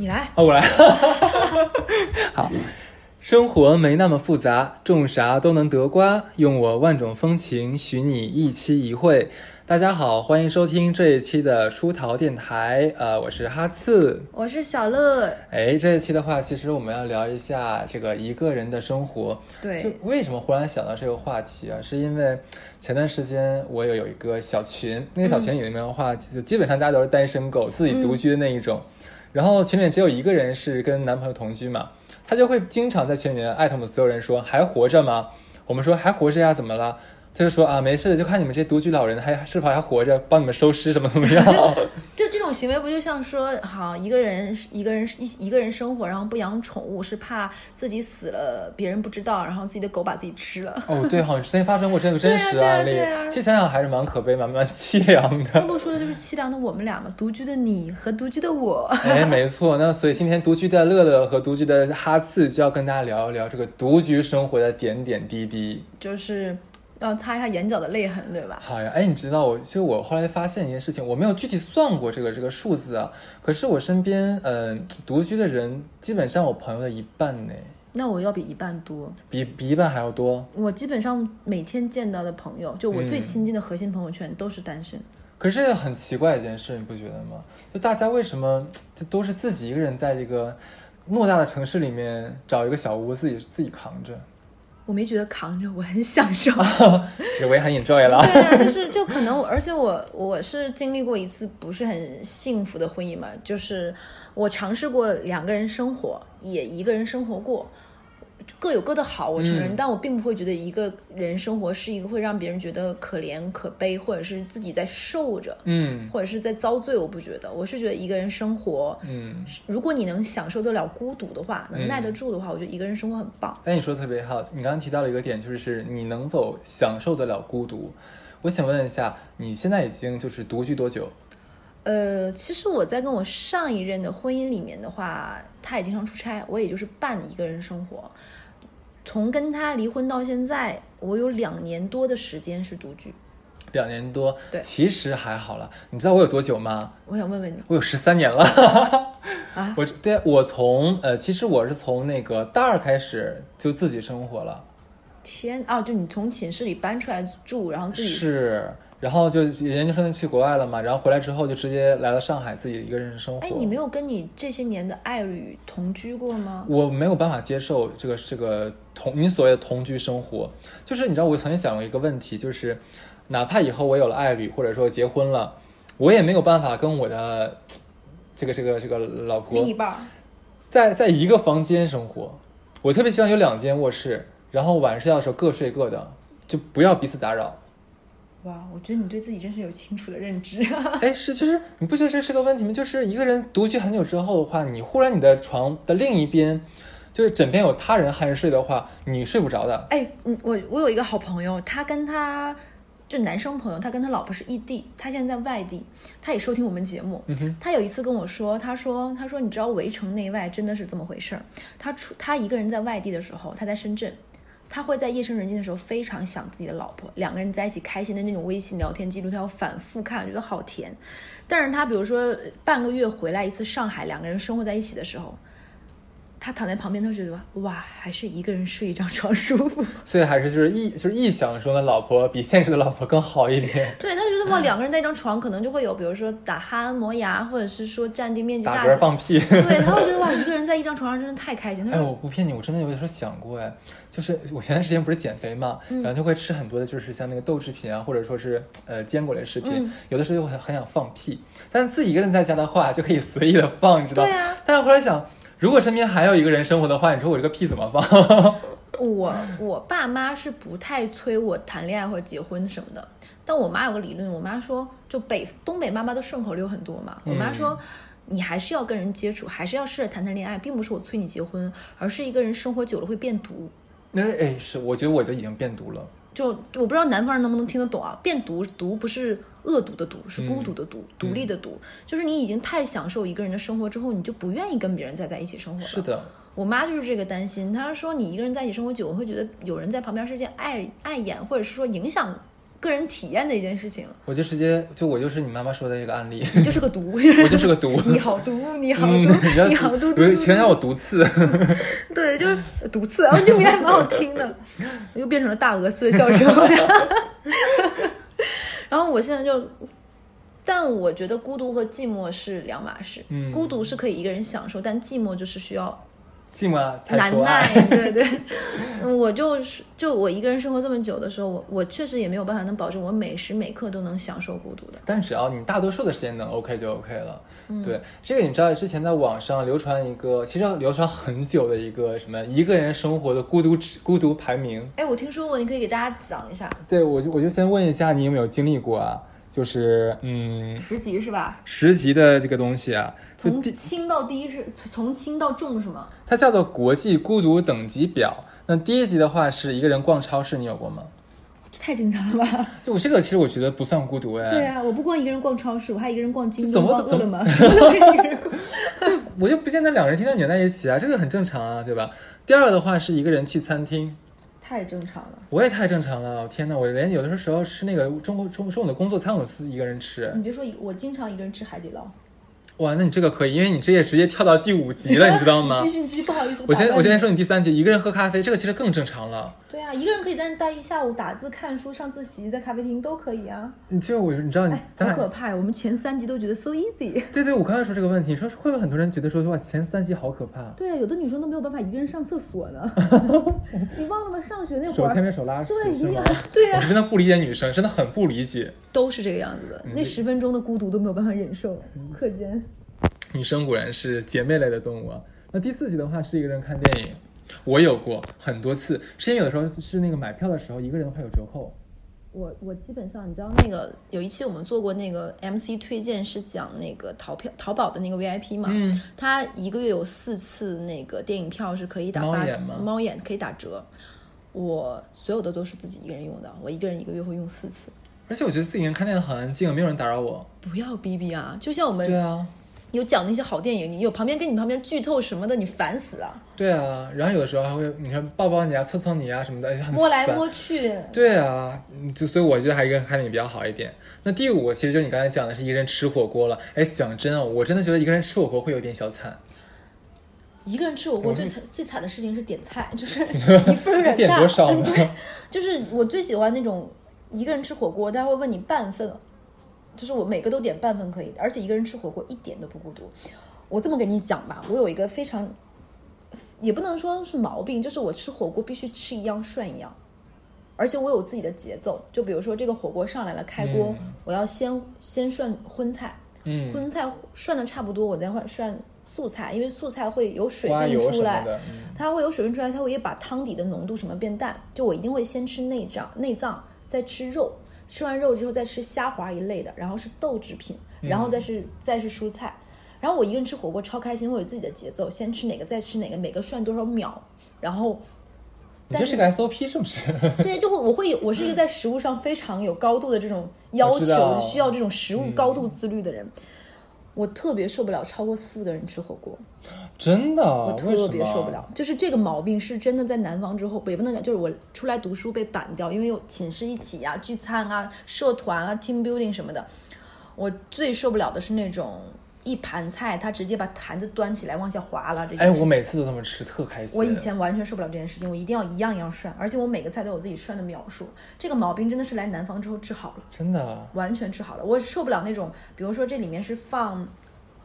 你来。哦，我来。好，生活没那么复杂，种啥都能得瓜。用我万种风情，许你一期一会。大家好，欢迎收听这一期的出逃电台。呃，我是哈刺。我是小乐。哎，这一期的话，其实我们要聊一下这个一个人的生活。对就为什么忽然想到这个话题啊？是因为前段时间我有有一个小群，那个小群里面的话，就基本上大家都是单身狗，自己独居的那一种。然后群里只有一个人是跟男朋友同居嘛，他就会经常在群里面艾特我们所有人说还活着吗？我们说还活着呀，怎么了？他就说啊，没事，就看你们这些独居老人还是否还活着，帮你们收尸什么怎么样？就这种行为，不就像说，好一个人一个人一一个人生活，然后不养宠物，是怕自己死了别人不知道，然后自己的狗把自己吃了。哦，对，好像之前发生过这个真实案例其实想想还是蛮可悲、蛮蛮凄凉的。那不说的就是凄凉的我们俩嘛，独居的你和独居的我。哎，没错，那所以今天独居的乐乐和独居的哈刺就要跟大家聊一聊这个独居生活的点点滴滴。就是要擦一下眼角的泪痕，对吧？好呀，哎，你知道我就我后来发现一件事情，我没有具体算过这个这个数字啊，可是我身边嗯、呃、独居的人基本上我朋友的一半呢，那我要比一半多。比比一半还要多。我基本上每天见到的朋友，就我最嗯亲近的核心朋友圈都是单身。可是这个很奇怪一件事，你不觉得吗？就大家为什么就都是自己一个人在这个偌大的城市里面找一个小屋自己自己扛着？我没觉得扛着，我很享受。其实我也很 enjoy 了。对啊，就是就可能，而且我我是经历过一次不是很幸福的婚姻嘛，就是我尝试过两个人生活，也一个人生活过，各有各的好，我承认，嗯但我并不会觉得一个人生活是一个会让别人觉得可怜可悲，或者是自己在受着，嗯或者是在遭罪，我不觉得，我是觉得一个人生活，嗯，如果你能享受得了孤独的话，能耐得住的话，我觉得一个人生活很棒。哎，你说的特别好。你刚刚提到了一个点，就是你能否享受得了孤独？我想问一下，你现在已经就是独居多久？呃，其实我在跟我上一任的婚姻里面的话，他也经常出差，我也就是半一个人生活。从跟他离婚到现在，我有两年多的时间是独居。两年多，对其实还好了。你知道我有多久吗？我想问问你，我有十三年了。啊我对我从呃，其实我是从那个大二开始就自己生活了，天啊，就你从寝室里搬出来住，然后自己是，然后就研究生去国外了嘛，然后回来之后就直接来了上海，自己一个人生活。哎，你没有跟你这些年的爱侣同居过吗？我没有办法接受这个这个同你所谓的同居生活，就是你知道，我曾经想过一个问题，就是哪怕以后我有了爱侣，或者说结婚了，我也没有办法跟我的这个这个这个老婆另一半儿，在在一个房间生活。我特别希望有两间卧室，然后晚上睡觉的时候各睡各的，就不要彼此打扰。哇，我觉得你对自己真是有清楚的认知。哎，是，就是你不觉得这是个问题吗？就是一个人独居很久之后的话，你忽然你的床的另一边，就是枕边有他人酣睡的话，你睡不着的。哎，嗯，我我有一个好朋友，他跟他就男生朋友，他跟他老婆是异地，他现在在外地，他也收听我们节目。嗯哼，他有一次跟我说，他说他说你知道围城内外真的是这么回事儿。他出他一个人在外地的时候，他在深圳。他会在夜深人静的时候非常想自己的老婆，两个人在一起开心的那种微信聊天记录，他要反复看，觉得好甜。但是他比如说半个月回来一次上海，两个人生活在一起的时候，他躺在旁边，他就觉得哇，还是一个人睡一张床舒服。所以还是就是臆就是臆想中的老婆比现实的老婆更好一点，对，他觉得哇，两个人在一张床，可能就会有，比如说打鼾、磨牙，或者是说占地面积打大。嗝放屁。对，他会觉得哇，一个人在一张床上真的太开心。他哎，我不骗你，我真的有的时候想过，哎，就是我前段时间不是减肥嘛，嗯然后就会吃很多的，就是像那个豆制品啊，或者说是呃坚果类食品，嗯有的时候又很很想放屁，但是自己一个人在家的话就可以随意的放，你知道？对啊。但是后来想，如果身边还有一个人生活的话，你说我这个屁怎么放？我 我爸妈是不太催我谈恋爱或者结婚什么的，但我妈有个理论，我妈说，就北东北妈妈的顺口溜很多嘛，我妈说。你还是要跟人接触，还是要试着谈谈恋爱，并不是我催你结婚，而是一个人生活久了会变毒。那哎，是，我觉得我就已经变毒了。就我不知道南方人能不能听得懂啊？变毒毒不是恶毒的毒，是孤独的独，独立的独。就是你已经太享受一个人的生活之后，你就不愿意跟别人再在一起生活了。是的，我妈就是这个担心，她说你一个人在一起生活久，会觉得有人在旁边是件碍碍眼，或者是说影响个人体验的一件事情。我就直接就我就是你妈妈说的这个案例，你就是个毒，我就是个毒。你好毒，你好嗯，毒，你好毒，毒对，毒请让我毒刺。对，就是毒刺，然后这名还蛮好听的，又变成了大鹅似的笑声。然后我现在就，但我觉得孤独和寂寞是两码事。嗯孤独是可以一个人享受，但寂寞就是需要寂寞才难说爱。耐。对对，嗯我就是就我一个人生活这么久的时候，我我确实也没有办法能保证我每时每刻都能享受孤独的。但只要你大多数的时间能 OK 就 OK 了。嗯对，这个你知道，之前在网上流传一个，其实流传很久的一个什么一个人生活的孤独指孤独排名。哎，我听说过，你可以给大家讲一下。对，我就我就先问一下，你有没有经历过啊？就是嗯，十级是吧？十级的这个东西啊，就从轻到低是从轻到重是吗？它叫做国际孤独等级表。那第一级的话是一个人逛超市，你有过吗？这太正常了吧？就我这个其实我觉得不算孤独哎。对啊，我不光一个人逛超市，我还一个人逛京东、怎么逛饿了么，什么都是一个人逛。我就不见得两个人天天黏在一起啊，这个很正常啊，对吧？第二个的话是一个人去餐厅，太正常了。我也太正常了，天哪，我连有的时候吃那个中国中中午的工作餐，我是一个人吃。你别说，我经常一个人吃海底捞。哇，那你这个可以，因为你这也直接跳到第五级了，你知道吗 继？续，继续，不好意思。我先我先说你第三级，一个人喝咖啡，这个其实更正常了。对啊，一个人可以在那待一下午，打字、看书、上自习，在咖啡厅都可以啊。你就我你知道你好可怕呀！我们前三集都觉得 so easy。对对，我刚才说这个问题，你说会不会很多人觉得说哇前三集好可怕？对啊，有的女生都没有办法一个人上厕所呢。你忘了吗？上学那会手牵儿，着手拉屎对，一定要？对呀、我真的不理解女生，真的很不理解。都是这个样子的。那十分钟的孤独都没有办法忍受，课间。女生果然是姐妹类的动物啊。那第四集的话是一个人看电影，我有过很多次，是因为有的时候是那个买票的时候一个人的话有折扣。我我基本上，你知道那个有一期我们做过那个 MC 推荐，是讲那个淘票淘宝的那个 VIP 嘛，嗯，他一个月有四次那个电影票是可以打八猫眼吗猫眼可以打折。我所有的都是自己一个人用的，我一个人一个月会用四次。而且我觉得自己一个人看电影好安静，没有人打扰我。不要逼逼啊！就像我们对啊，有讲那些好电影，你有旁边跟你旁边剧透什么的，你烦死了，对啊。然后有的时候还会你看抱抱你啊、蹭蹭你啊什么的，摸来摸去。对啊，嗯就所以我觉得还是一个人看电影比较好一点。那第五个其实就是你刚才讲的是一个人吃火锅了。哎，讲真啊，我真的觉得一个人吃火锅会有点小惨。一个人吃火锅最惨最惨的事情是点菜，就是一份儿有点大，点多少呢？就是我最喜欢那种一个人吃火锅，他会问你半份，就是我每个都点半份可以，而且一个人吃火锅一点都不孤独。我这么跟你讲吧，我有一个非常，也不能说是毛病，就是我吃火锅必须吃一样涮一样，而且我有自己的节奏。就比如说这个火锅上来了，开锅，嗯我要先先涮荤菜，嗯，荤菜涮的差不多，我再换涮素菜，因为素菜会有水分出来它会有水分出来，它会也把汤底的浓度什么变淡。就我一定会先吃内脏，内脏再吃肉，吃完肉之后再吃虾滑一类的，然后是豆制品，然后再是、再是蔬菜。然后我一个人吃火锅超开心，我有自己的节奏，先吃哪个再吃哪个，每个涮多少秒，然后你这是个 SOP 是不是？对，就会我会有我是一个在食物上非常有高度的这种要求，需要这种食物高度自律的人。我特别受不了超过四个人吃火锅，真的，我特别受不。了。就是这个毛病是真的在南方之后，也不能讲，就是我出来读书被板掉，因为有寝室一起啊、聚餐啊、社团啊、team building 什么的。我最受不了的是那种一盘菜，他直接把盘子端起来往下滑了这件哎。我每次都这么吃，特开心。我以前完全受不了这件事情，我一定要一样一样涮，而且我每个菜都有自己涮的描述。这个毛病真的是来南方之后治好了，真的，完全治好了。我受不了那种，比如说这里面是放。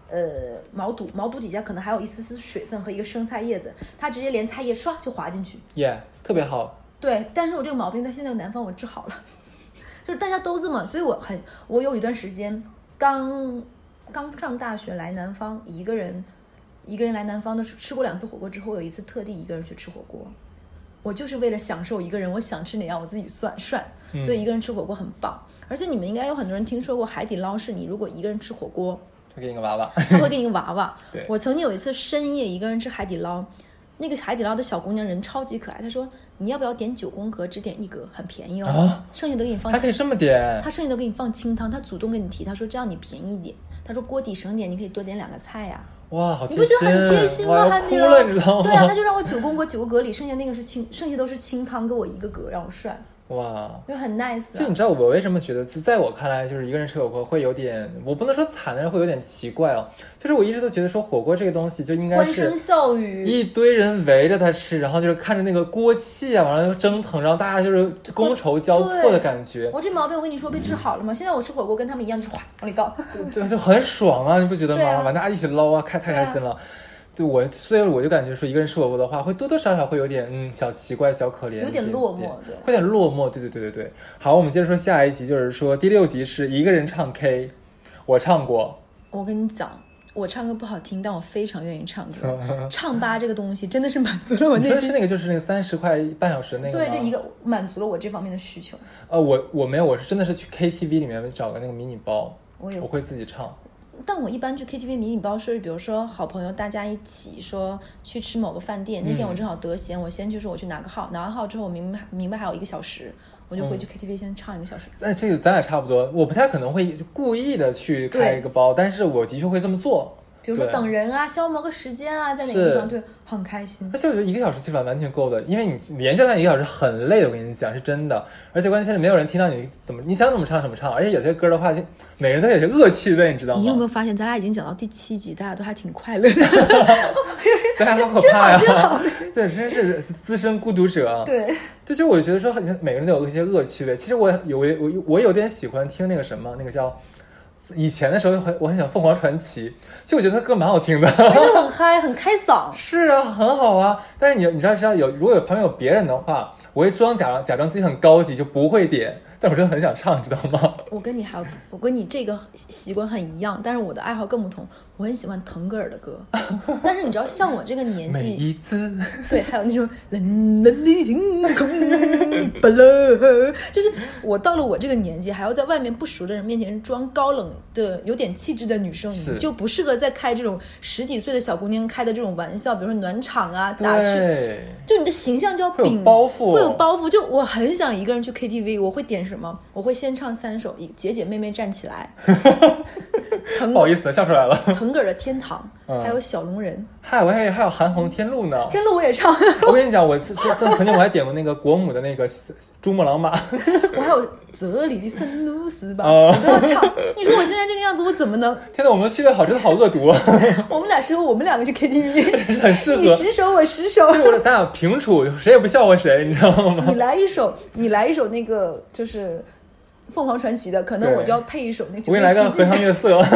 呃，毛肚，毛肚底下可能还有一丝丝水分和一个生菜叶子，它直接连菜叶唰就滑进去。耶、特别好。对，但是我这个毛病在现在南方我治好了，就是大家都这么，所以我很，我有一段时间刚刚上大学来南方，一个人一个人来南方的吃过两次火锅之后，我有一次特地一个人去吃火锅，我就是为了享受一个人，我想吃哪样我自己算涮，所以一个人吃火锅很棒。而且你们应该有很多人听说过海底捞，是你如果一个人吃火锅，会给你个娃娃。他会给你个娃娃 对。我曾经有一次深夜一个人吃海底捞，那个海底捞的小姑娘人超级可爱，她说你要不要点九宫格，只点一格，很便宜哦，啊剩下都给你放清，还可以这么点她，剩下都给你放清汤，她主动跟你提，她说这样你便宜一点，她说锅底省点，你可以多点两个菜呀、哇，好贴你不觉得很贴心心吗？哇要海底捞哭了，你知道吗？对啊，他就让我九宫格九个格里，剩下那个是清，剩下都是清汤，给我一个格让我涮。哇。就很 nice 啊。就你知道我为什么觉得，就在我看来，就是一个人吃火锅会有点，我不能说惨，但是会有点奇怪哦。就是我一直都觉得说火锅这个东西就应该是欢声笑语，一堆人围着他吃，然后就是看着那个锅气啊，完了就蒸腾，然后大家就是觥筹交错的感觉，我这毛病我跟你说被治好了吗？现在我吃火锅跟他们一样，就是哗往里倒。对，就很爽啊，你不觉得吗？完大家一起捞啊，开太开心了。对我，所以我就感觉说，一个人吃火锅的话，会多多少少会有点嗯小奇怪、小可怜，有点落寞对会有点落寞。对对对对对。好，我们接着说下一集，就是说第六集是一个人唱 K，我唱过，我跟你讲，我唱歌不好听，但我非常愿意唱歌。唱吧这个东西真的是满足了我内心，那个就是那个三十块半小时那个对，就一个满足了我这方面的需求。呃，我我没有，我是真的是去 KTV 里面找个那个迷你包，我也我会自己唱。但我一般去 KTV 迷你包是，比如说好朋友大家一起说去吃某个饭店，那天我正好得闲，我先去说我去拿个号，拿完号之后我明白明白还有一个小时，我就回去 KTV 先唱一个小时。但这个咱俩差不多，我不太可能会故意的去开一个包，但是我的确会这么做。比如说等人啊，消磨个时间啊，在哪个地方，是对，很开心而。且我觉得一个小时基本上完全够的，因为你连续看一个小时很累的，我跟你讲是真的。而且关键是没有人听到你怎么你想怎么唱怎么唱，而且有些歌的话，就每个人都有些恶趣味，你知道吗？你有没有发现，咱俩已经讲到第七集，大家都还挺快乐的。大家好可怕呀！对，真是资深孤独者。对，对，就我觉得说，每个人都有一些恶趣味。其实我有我我我有点喜欢听那个什么，那个叫以前的时候很我很喜欢凤凰传奇，其实我觉得他歌蛮好听的。而且很嗨，很开嗓。是啊，很好啊。但是你你知道知道有如果有旁边有别人的话，我会装假装假装自己很高级，就不会点。但我真的很想唱，你知道吗？我跟你还有，我跟你这个习惯很一样，但是我的爱好更不同。我很喜欢腾格尔的歌，但是你知道，像我这个年纪，一次，对，还有那种冷冷的天空，就是我到了我这个年纪，还要在外面不熟的人面前装高冷的、有点气质的女生，你就不适合再开这种十几岁的小姑娘开的这种玩笑，比如说暖场啊、打趣。就你的形象就要会有包袱会有包袱。就我很想一个人去 KTV，我会点什么？我会先唱三首，一姐姐妹妹站起来，腾不好意思，笑出来了。腾格尔的天堂，嗯还有小龙人，嗨，我还以为还有韩红天路呢。天路我也唱，我跟你讲，我曾曾曾经我还点过那个国母的那个珠穆朗玛，我还有这里的圣露丝吧，哦我都要唱。你说我现在这个样子，我怎么能？天呐，我们的趣味好真的好恶毒，啊，我们俩适合我们两个去 KTV，很适合你。十首我十首，就是我咱俩平处，谁也不笑话谁，你知道吗？你来一首，你来一首那个就是凤凰传奇的，可能我就要配一首那我九给你来个荷塘月色。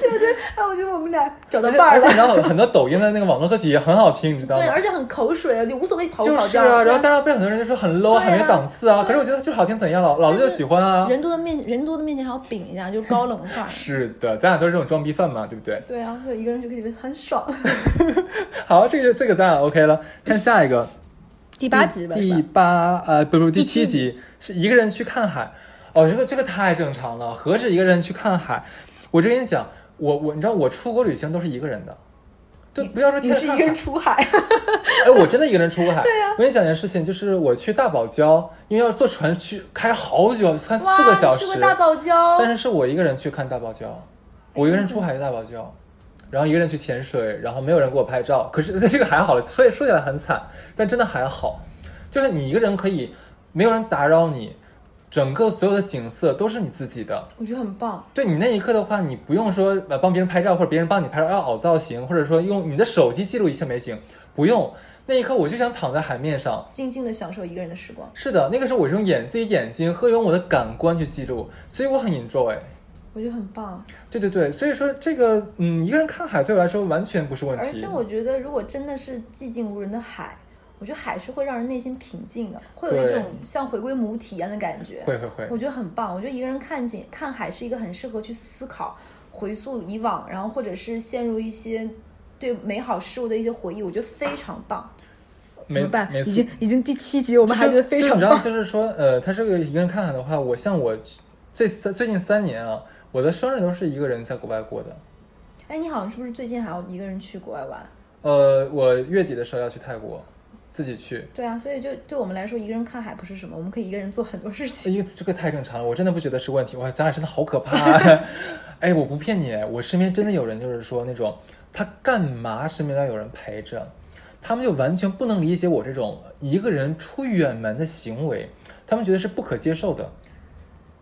对不对？哎，我觉得我们俩找到伴儿了。而且你知道很多抖音的那个网络歌曲也很好听，你知道吗对，？而且很口水啊，就无所谓跑不就是跑调。啊，然后对当然被很多人就说很 low，啊很没档次啊。可是我觉得就是好听，怎样老老子就喜欢啊。人多的面人多的面前还要饼一下，就高冷范儿。是的，咱俩都是这种装逼犯嘛，对不对？对啊，就一个人就可以很爽。好，这个这个咱俩 OK 了。看下一个，第八集吧，第八呃不不第第七七集是一个人去看海。哦，这个这个太正常了，何止一个人去看海？我这跟你讲，我我你知道我出国旅行都是一个人的，就不要说你是一个人出海，哎，我真的一个人出过海。对呀、我跟你讲件事情，就是我去大堡礁，因为要坐船去开好久，三四个，小时。你去过大堡礁？但是是我一个人去看大堡礁，我一个人出海去大堡礁，然后一个人去潜水，然后没有人给我拍照。可是 这个还好了，所以说起来很惨，但真的还好，就是你一个人可以，没有人打扰你，整个所有的景色都是你自己的。我觉得很棒。对你那一刻的话，你不用说呃帮别人拍照，或者别人帮你拍照要凹造型，或者说用你的手机记录一切美景，不用。那一刻我就想躺在海面上，静静的享受一个人的时光，是的，那个时候我是用眼自己眼睛和用我的感官去记录，所以我很 enjoy。我觉得很棒。对对对，所以说这个嗯，一个人看海对我来说完全不是问题。而且我觉得，如果真的是寂静无人的海，我觉得海是会让人内心平静的，会有一种像回归母体一样的感觉。会会会，我觉得很棒。我觉得一个人看景看海是一个很适合去思考、回溯以往，然后或者是陷入一些对美好事物的一些回忆，我觉得非常棒。怎没么办？没已经已经第七集，我们还觉得非常棒。就是说，呃，他这个一个人看海的话，我像我这三最近三年啊，我的生日都是一个人在国外过的。哎，你好像是不是最近还要一个人去国外玩？呃，我月底的时候要去泰国，自己去。对啊，所以就对我们来说，一个人看海不是什么，我们可以一个人做很多事情。因为这个太正常了，我真的不觉得是问题。哇，咱俩真的好可怕、啊！哎，我不骗你，我身边真的有人就是说那种他干嘛身边要有人陪着，他们就完全不能理解我这种一个人出远门的行为，他们觉得是不可接受的。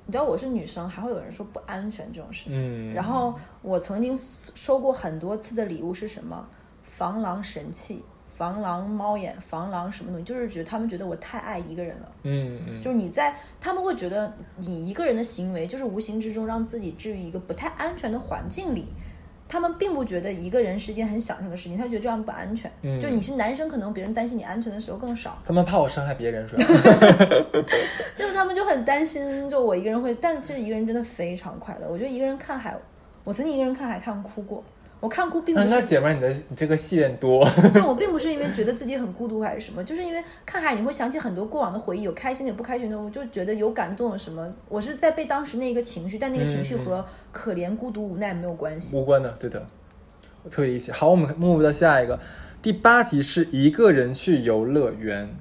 你知道我是女生，还会有人说不安全这种事情。嗯然后我曾经收过很多次的礼物是什么？防狼神器、防狼猫眼、防狼什么东西，就是觉得他们觉得我太爱一个人了。嗯嗯，就是你在，他们会觉得你一个人的行为，就是无形之中让自己置于一个不太安全的环境里。他们并不觉得一个人是件很享受的事情，他觉得这样不安全。嗯就你是男生，可能别人担心你安全的时候更少，他们怕我伤害别人，主要。很担心，就我一个人会。但其实一个人真的非常快乐。我觉得一个人看海，我曾经一个人看海看哭过。我看哭并不那那是，姐妹儿，你的你这个戏演多。但我并不是因为觉得自己很孤独还是什么，就是因为看海你会想起很多过往的回忆，有开心的，有不开心的，我就觉得有感动什么。我是在被当时那个情绪，但那个情绪和可怜、孤独、无奈没有关系。无关的，对的，我特别理解。好，我们 move 到下一个，第八集是一个人去游乐园。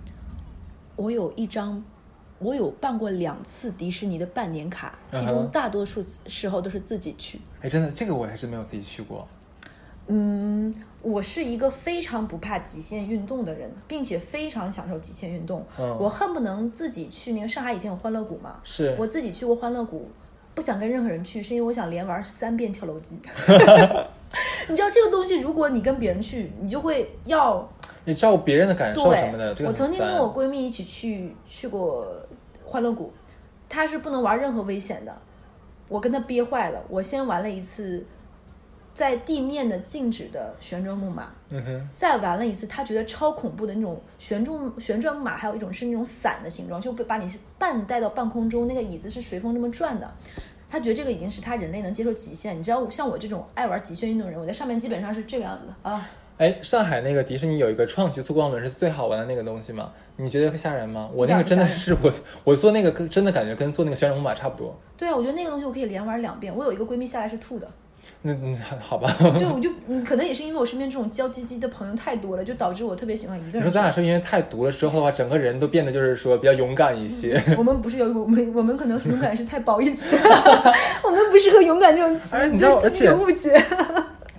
我有一张，我有办过两次迪士尼的半年卡，其中大多数时候都是自己去。哎，真的，这个我还是没有自己去过。嗯，我是一个非常不怕极限运动的人，并且非常享受极限运动。嗯我恨不能自己去那个上海以前有欢乐谷嘛，是我自己去过欢乐谷，不想跟任何人去，是因为我想连玩三遍跳楼机。你知道这个东西，如果你跟别人去，你就会要你照顾别人的感受对什么的，这个我曾经跟我闺蜜一起去去过欢乐谷，他是不能玩任何危险的，我跟他憋坏了。我先玩了一次在地面的静止的旋转木马，嗯哼，再玩了一次，他觉得超恐怖的那种旋转旋转木马，还有一种是那种伞的形状，就被把你半带到半空中，那个椅子是随风这么转的。他觉得这个已经是他人类能接受极限。你知道，像我这种爱玩极限运动的人，我在上面基本上是这个样子的啊。哎，上海那个迪士尼有一个创极速光轮是最好玩的那个东西吗？你觉得会吓人吗？我那个真的是我我坐那个跟真的感觉跟坐那个旋转木马差不多。对啊，我觉得那个东西我可以连玩两遍。我有一个闺蜜下来是吐的，那嗯好吧，就 我就嗯可能也是因为我身边这种娇唧唧的朋友太多了，就导致我特别喜欢一个人。你说咱俩是不是因为太毒了之后的话，整个人都变得就是说比较勇敢一些？我们不是有我们我们可能勇敢是太褒义词，我们不适合勇敢这种词，哎你知道对自己有误解。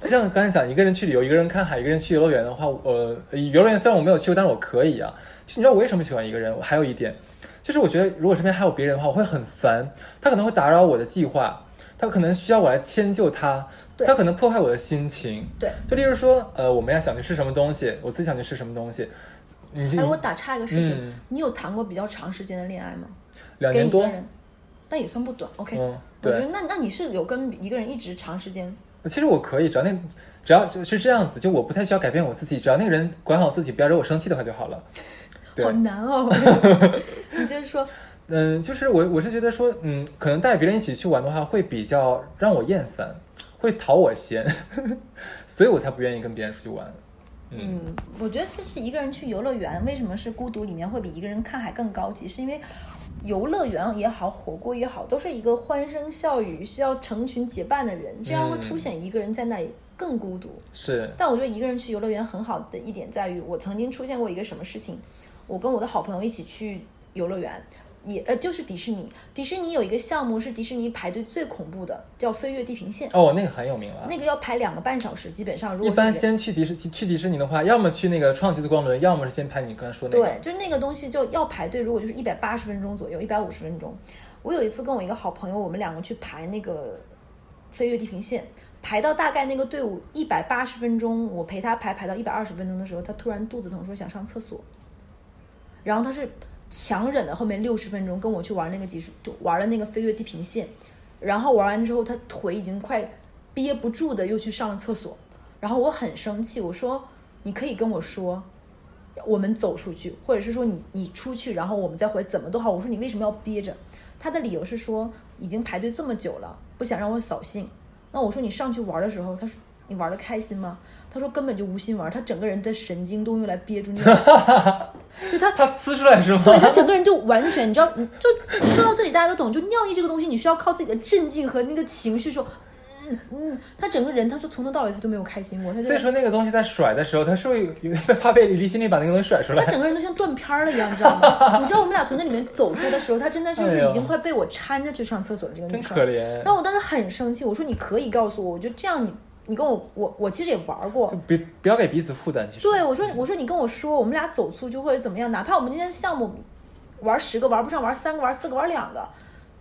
就像刚才讲，一个人去旅游，一个人看海，一个人去游乐园的话，呃游乐园虽然我没有去过，但是我可以啊。就你知道我为什么喜欢一个人？我还有一点，就是我觉得如果身边还有别人的话，我会很烦，他可能会打扰我的计划，他可能需要我来迁就他，他可能破坏我的心情。对，就例如说，呃，我们要想去吃什么东西，我自己想去吃什么东西，哎，我打岔一个事情，嗯你有谈过比较长时间的恋爱吗？两年多但也算不短。OK，、嗯，我觉得那那你是有跟一个人一直长时间其实我可以，只要那只要就是这样子，就我不太需要改变我自己，只要那个人管好自己，不要惹我生气的话就好了。对好难哦。你接着说，嗯，就是我我是觉得说，嗯，可能带别人一起去玩的话，会比较让我厌烦，会讨我嫌，所以我才不愿意跟别人出去玩。嗯，嗯，我觉得其实一个人去游乐园，为什么是孤独里面会比一个人看海更高级？是因为游乐园也好，火锅也好，都是一个欢声笑语、需要成群结伴的人，这样会凸显一个人在那里更孤独。是，但我觉得一个人去游乐园很好的一点在于，我曾经出现过一个什么事情，我跟我的好朋友一起去游乐园，也呃就是迪士尼，迪士尼有一个项目是迪士尼排队最恐怖的，叫飞越地平线，哦，那个很有名了。那个要排两个半小时，基本上如果一般先去迪士去迪士尼的话，要么去那个创极的光轮，要么是先排你刚才说那个。对，就是那个东西就要排队，如果就是一百八十分钟左右，一百五十分钟。我有一次跟我一个好朋友，我们两个去排那个飞越地平线，排到大概那个队伍一百八十分钟，我陪他排排到一百二十分钟的时候，他突然肚子疼，说想上厕所，然后他是强忍了后面六十分钟跟我去玩那个技术，玩了那个飞跃地平线，然后玩完之后他腿已经快憋不住的又去上了厕所，然后我很生气，我说你可以跟我说。我们走出去，或者是说你你出去，然后我们再回，怎么都好。我说你为什么要憋着？他的理由是说已经排队这么久了，不想让我扫兴。那我说你上去玩的时候，他说你玩的开心吗？他说根本就无心玩，他整个人的神经都用来憋住那个，就他 他呲出来是吗？对他整个人就完全，你知道，就说到这里大家都懂，就尿意这个东西，你需要靠自己的镇静和那个情绪说。嗯嗯，他整个人，他就从头到尾他都没有开心过，所以说那个东西在甩的时候，他是会有怕被离心力把那个东西甩出来他。整个人都像断片儿了一样，你知道吗？你知道我们俩从那里面走出来的时候，他真的就是已经快被我搀着去上厕所了。这个女生真可，怜然。后我当时很生气，我说你可以告诉我，我觉得这样你你跟我我我其实也玩过，别不要给彼此负担。其实对我说我说你跟我说，我们俩走出去或者怎么样，哪怕我们今天项目玩十个玩不上，玩三个玩四个玩两个。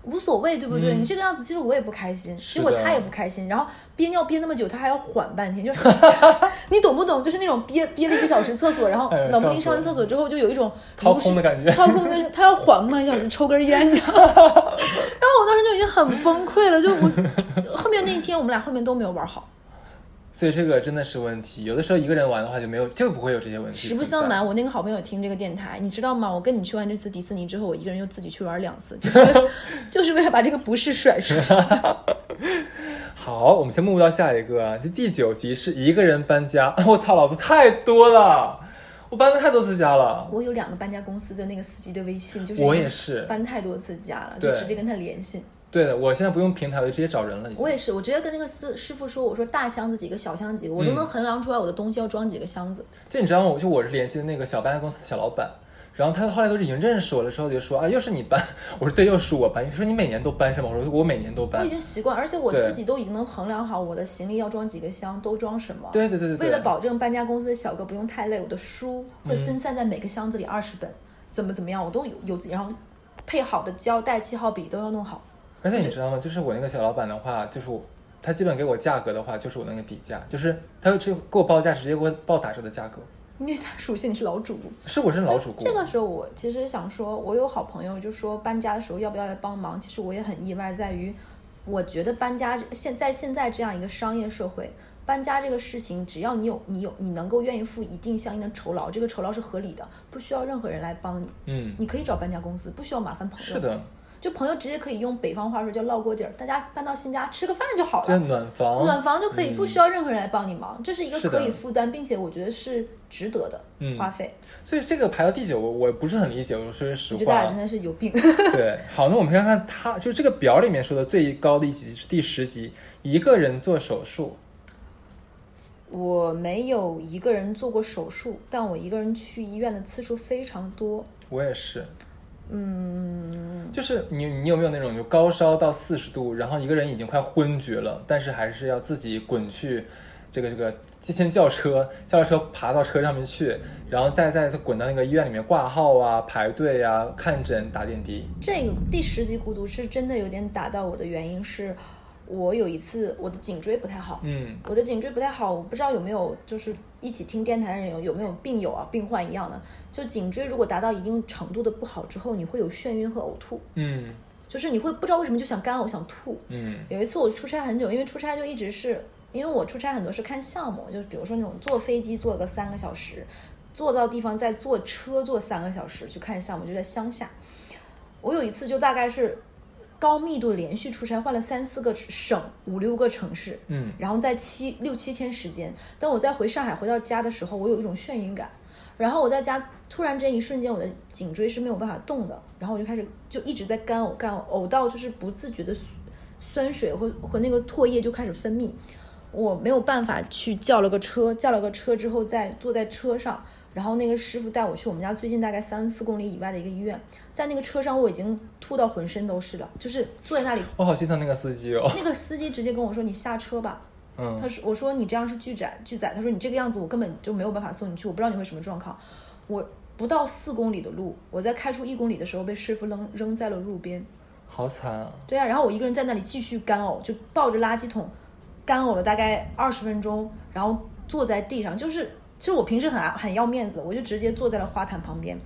无所谓，对不对？嗯你这个样子，其实我也不开心，结果他也不开心，然后憋尿憋那么久，他还要缓半天，就是 你懂不懂？就是那种憋憋了一个小时厕所，然后冷不丁上完厕所之后，就有一种掏空的感觉掏空就是他要缓半小时抽根烟，你知道吗？然后我当时就已经很崩溃了，就我后面那一天我们俩后面都没有玩好。所以这个真的是问题。有的时候一个人玩的话就没有，就不会有这些问题。实不相瞒，，我那个好朋友听这个电台，你知道吗？我跟你去完这次迪士尼之后，我一个人又自己去玩两次，就是为了 就是为了把这个不适甩出去。好，我们先目到下一个啊。这第九集是一个人搬家，我操，老子太多了，我搬了太多次家了。我有两个搬家公司的那个司机的微信，就是我也是搬太多次家了，就直接跟他联系。对的，我现在不用平台，我就直接找人了。我也是，我直接跟那个师师傅说，我说大箱子几个，小箱子几个，我都嗯能衡量出来我的东西要装几个箱子。就你知道吗？我就我是联系的那个小搬家公司小老板，然后他后来都是已经认识我了之后就说啊，又是你搬，我说对，又是我搬。你说你每年都搬是吗？我说我每年都搬我已。经习惯，而且我自己都已经能衡量好我的行李要装几个箱，都装什么。对对对对对。为了保证搬家公司的小哥不用太累，我的书会分散在每个箱子里二十本，怎么怎么样，我都有有自己，然后配好的胶带、记号笔都要弄好。而且你知道吗？就是我那个小老板的话，就是我，他基本给我价格的话，就是我那个底价，就是他就直接给我报价，直接给我报打折的价格。因为他属性你是老主顾，是我是老主顾，这个时候我其实想说，我有好朋友就说搬家的时候要不要来帮忙，其实我也很意外，在于我觉得搬家现在现在这样一个商业社会，搬家这个事情，只要你有你有你能够愿意付一定相应的酬劳，这个酬劳是合理的，不需要任何人来帮你，嗯，你可以找搬家公司，不需要麻烦朋友。是的，就朋友直接可以用北方话说叫烙锅底儿，大家搬到新家吃个饭就好这了。暖房，暖房就可以，嗯不需要任何人来帮你忙，这是一个可以负担，并且我觉得是值得的嗯花费。所以这个排到第九，我我不是很理解，我说句实话我觉得大家真。的是有病。对，好，那我们看看他，就这个表里面说的最高的一集是第十级，一个人做手术。我没有一个人做过手术，但我一个人去医院的次数非常多。我也是，嗯，就是你你有没有那种就高烧到四十度，然后一个人已经快昏厥了，但是还是要自己滚去这个这个先叫车，叫车爬到车上面去，然后再再再滚到那个医院里面挂号啊、排队啊、看诊、打点滴。这个第十集孤独是真的有点打到我的原因是，我有一次我的颈椎不太好，嗯。我的颈椎不太好，我不知道有没有就是一起听电台的人有有没有病友啊病患一样的，就颈椎如果达到一定程度的不好之后，你会有眩晕和呕吐，嗯就是你会不知道为什么就想干呕想吐。嗯有一次我出差很久，因为出差就一直是因为我出差很多是看项目，就比如说那种坐飞机坐个三个小时，坐到地方再坐车坐三个小时去看项目，就在乡下。我有一次就大概是高密度连续出差，换了三四个省、五六个城市，嗯然后在七六七天时间，当我再回上海回到家的时候，我有一种眩晕感。然后我在家突然这一瞬间，我的颈椎是没有办法动的，然后我就开始就一直在干呕，干呕，呕到就是不自觉的酸水和和那个唾液就开始分泌，我没有办法去叫了个车，叫了个车之后再坐在车上，然后那个师傅带我去我们家最近大概三四公里以外的一个医院，在那个车上我已经吐到浑身都是了，就是坐在那里，我好心疼那个司机哦。那个司机直接跟我说：“你下车吧。”嗯他说：“我说你这样是拒载，拒载。”他说：“你这个样子我根本就没有办法送你去，我不知道你会什么状况。”我不到四公里的路，我在开出一公里的时候被师傅扔扔在了路边。好惨啊！对啊，然后我一个人在那里继续干呕，就抱着垃圾桶干呕了大概二十分钟，然后坐在地上，就是其实我平时很很要面子，我就直接坐在了花坛旁边。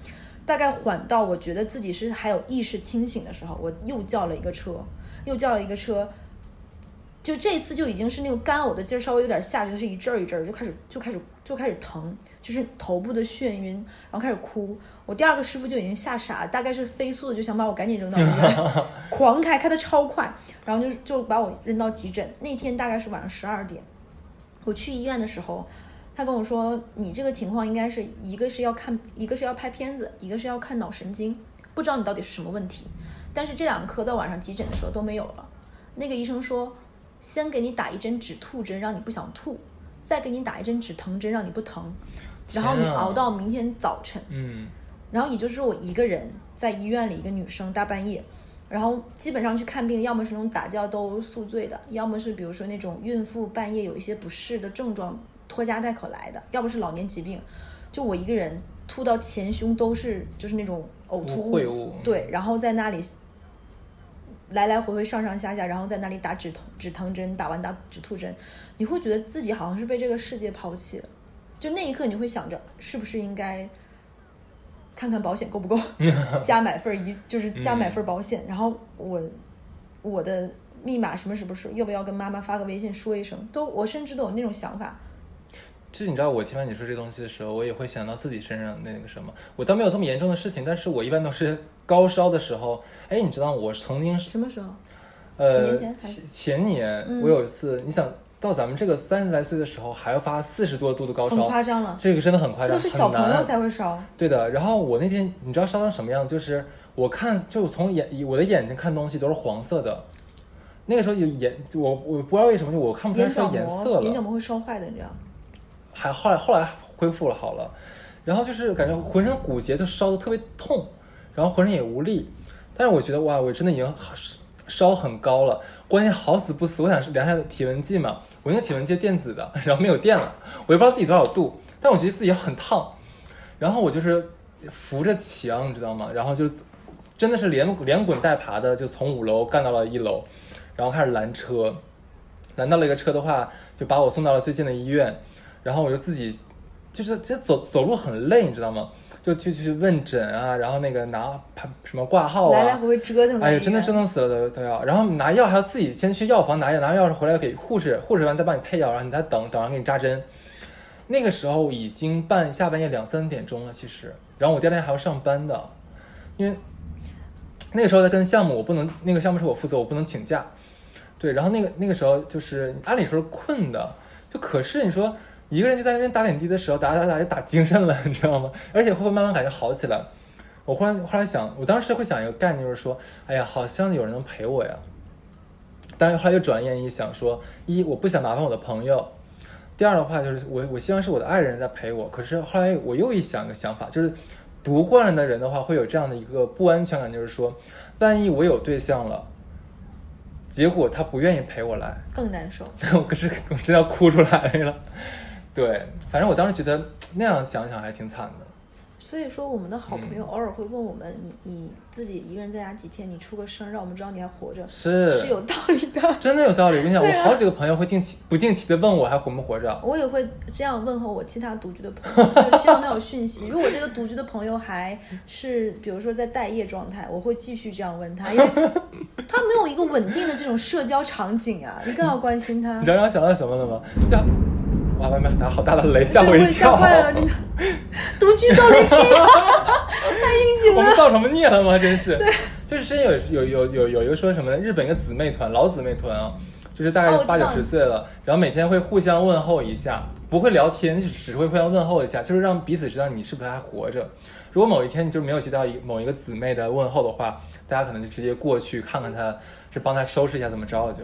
大概缓到我觉得自己是还有意识清醒的时候，我又叫了一个车，又叫了一个车。就这次就已经是那个干呕的劲儿稍微有点下去，它是一阵儿一阵儿，就开始就开始就开始疼，就是头部的眩晕，然后开始哭。我第二个师傅就已经吓傻了，大概是飞速的就想把我赶紧扔到医院，狂开开的超快，然后就就把我扔到急诊。那天大概是晚上十二点，我去医院的时候，他跟我说，你这个情况应该是一个是要看，一个是要拍片子，一个是要看脑神经，不知道你到底是什么问题。但是这两个科到晚上急诊的时候都没有了。那个医生说，先给你打一针止吐针，让你不想吐，再给你打一针止疼针，让你不疼，然后你熬到明天早晨。嗯然后也就是我一个人在医院里，一个女生大半夜，然后基本上去看病，要么是那种打架斗宿醉的，要么是比如说那种孕妇半夜有一些不适的症状拖家带口来的，要不是老年疾病。就我一个人吐到前胸都是就是那种呕吐秽物对，然后在那里来来回回上上下下，然后在那里打止疼止疼针，打完打止吐针，你会觉得自己好像是被这个世界抛弃了。就那一刻，你会想着是不是应该看看保险够不够，加买份儿一就是加买份儿保险，然后我我的密码什么什么时候要不要跟妈妈发个微信说一声，都我甚至都有那种想法。就是你知道，我听完你说这东西的时候，我也会想到自己身上那个什么。我倒没有这么严重的事情，但是我一般都是高烧的时候。哎，你知道我曾经什么时候？呃，前前前年嗯我有一次，你想到咱们这个三十来岁的时候，还要发四十多度的高很烧，夸张了，这个真的很夸张，这都是小朋友才会烧。对的，然后我那天你知道烧成什么样？就是我看，就从眼我的眼睛看东西都是黄色的。那个时候有眼，我我不知道为什么，就我看不出来颜色了，眼角了。膜会烧坏的，你知道？还后来后来恢复了好了，然后就是感觉浑身骨节就烧的特别痛，然后浑身也无力。但是我觉得哇，我真的已经烧很高了，关键好死不死，我想量下体温计嘛，我那体温计电子的，然后没有电了，我也不知道自己多少度，但我觉得自己很烫，然后我就是扶着墙，你知道吗？然后就真的是连连滚带爬的，就从五楼干到了一楼，然后开始拦车，拦到了一个车的话，就把我送到了最近的医院，然后我就自己就是其实走走路很累，你知道吗？就去去问诊啊，然后那个拿什么挂号啊，来来回回折腾。哎呀，真的折。腾死了都都要。然后拿药还要自己先去药房拿药，拿完药回来给护士，护士完再帮你配药，然后你再等等完给你扎针。那个时候已经半下半夜两三点钟了，其实，然后我第二天还要上班的，因为那个时候在跟项目，我不能那个项目是我负责，我不能请假。对，然后那个那个时候就是按理说是困的，就可是你说一个人就在那边打点滴的时候，打打打就打精神了，你知道吗？而且会慢慢感觉好起来？我忽然后来想，我当时会想一个概念，就是说，哎呀，好像有人能陪我呀。但是后来又转念一想说，一我不想麻烦我的朋友，第二的话就是我我希望是我的爱人在陪我。可是后来我又一想一个想法，就是读惯了的人的话，会有这样的一个不安全感，就是说，万一我有对象了，结果他不愿意陪我来，更难受。我可是我真要哭出来了。对，反正我当时觉得那样想想还挺惨的。所以说，我们的好朋友嗯偶尔会问我们：“你你自己一个人在家几天？你出个声，让我们知道你还活着，是是有道理的。真的有道理。我跟你讲，啊我好几个朋友会定期不定期的问我还活不活着”。我也会这样问候我其他独居的朋友，就希望他有讯息。如果这个独居的朋友还是比如说在待业状态，我会继续这样问他，因为他没有一个稳定的这种社交场景啊，你更要关心他你知。道让我想到什么了吗？就哇，外面打好大的雷，吓我一跳。吓坏了，真的。独居造雷劈啊，太应景了。我们造什么孽了吗？真是。对就是之前有有有有有一个说什么呢？日本一个姊妹团，老姊妹团啊，就是大概八九十岁了，然后每天会互相问候一下，不会聊天，就只会互相问候一下，就是让彼此知道你是不是还活着。如果某一天你就没有接到一某一个姊妹的问候的话，大家可能就直接过去看看她，是帮她收拾一下怎么着了就。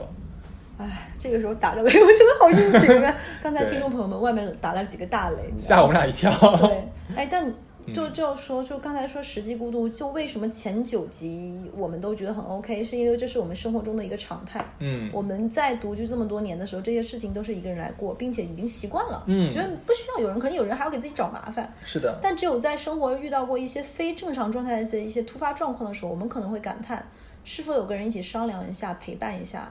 哎，这个时候打个雷，我觉得好应景啊！刚才听众朋友们，外面打了几个大雷，吓我们俩一跳。对，哎，但嗯就就说，就刚才说实际孤独，就为什么前九集我们都觉得很 OK，是因为这是我们生活中的一个常态。嗯，我们在独居这么多年的时候，这些事情都是一个人来过，并且已经习惯了，嗯觉得不需要有人，可能有人还要给自己找麻烦。是的，但只有在生活遇到过一些非正常状态的一些一些突发状况的时候，我们可能会感叹，是否有个人一起商量一下，陪伴一下。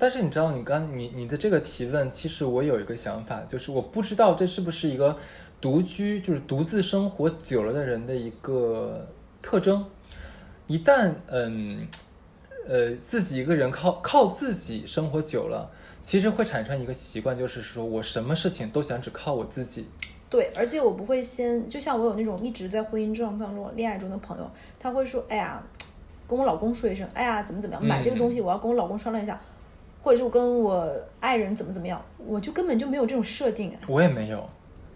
但是你知道，你刚你你的这个提问，其实我有一个想法，就是我不知道这是不是一个独居，就是独自生活久了的人的一个特征。一旦嗯呃自己一个人靠靠自己生活久了，其实会产生一个习惯，就是说我什么事情都想只靠我自己。对，而且我不会先，就像我有那种一直在婚姻状态中、恋爱中的朋友，他会说：“哎呀，跟我老公说一声，哎呀，怎么怎么样，买这个东西我要跟我老公商量一下，或者是我跟我爱人怎么怎么样，我就根本就没有这种设定。”哎，我也没有，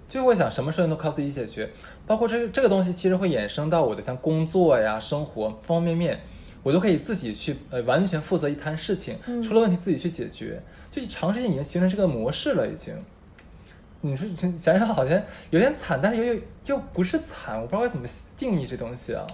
就会想什么事情都靠自己解决，包括这个这个东西，其实会衍生到我的像工作呀、生活方方面面，我都可以自己去呃完全负责一摊事情，嗯出了问题自己去解决，就长时间已经形成这个模式了，已经。你说这想想好像有点惨，但是又又又不是惨，我不知道该怎么定义这东西啊。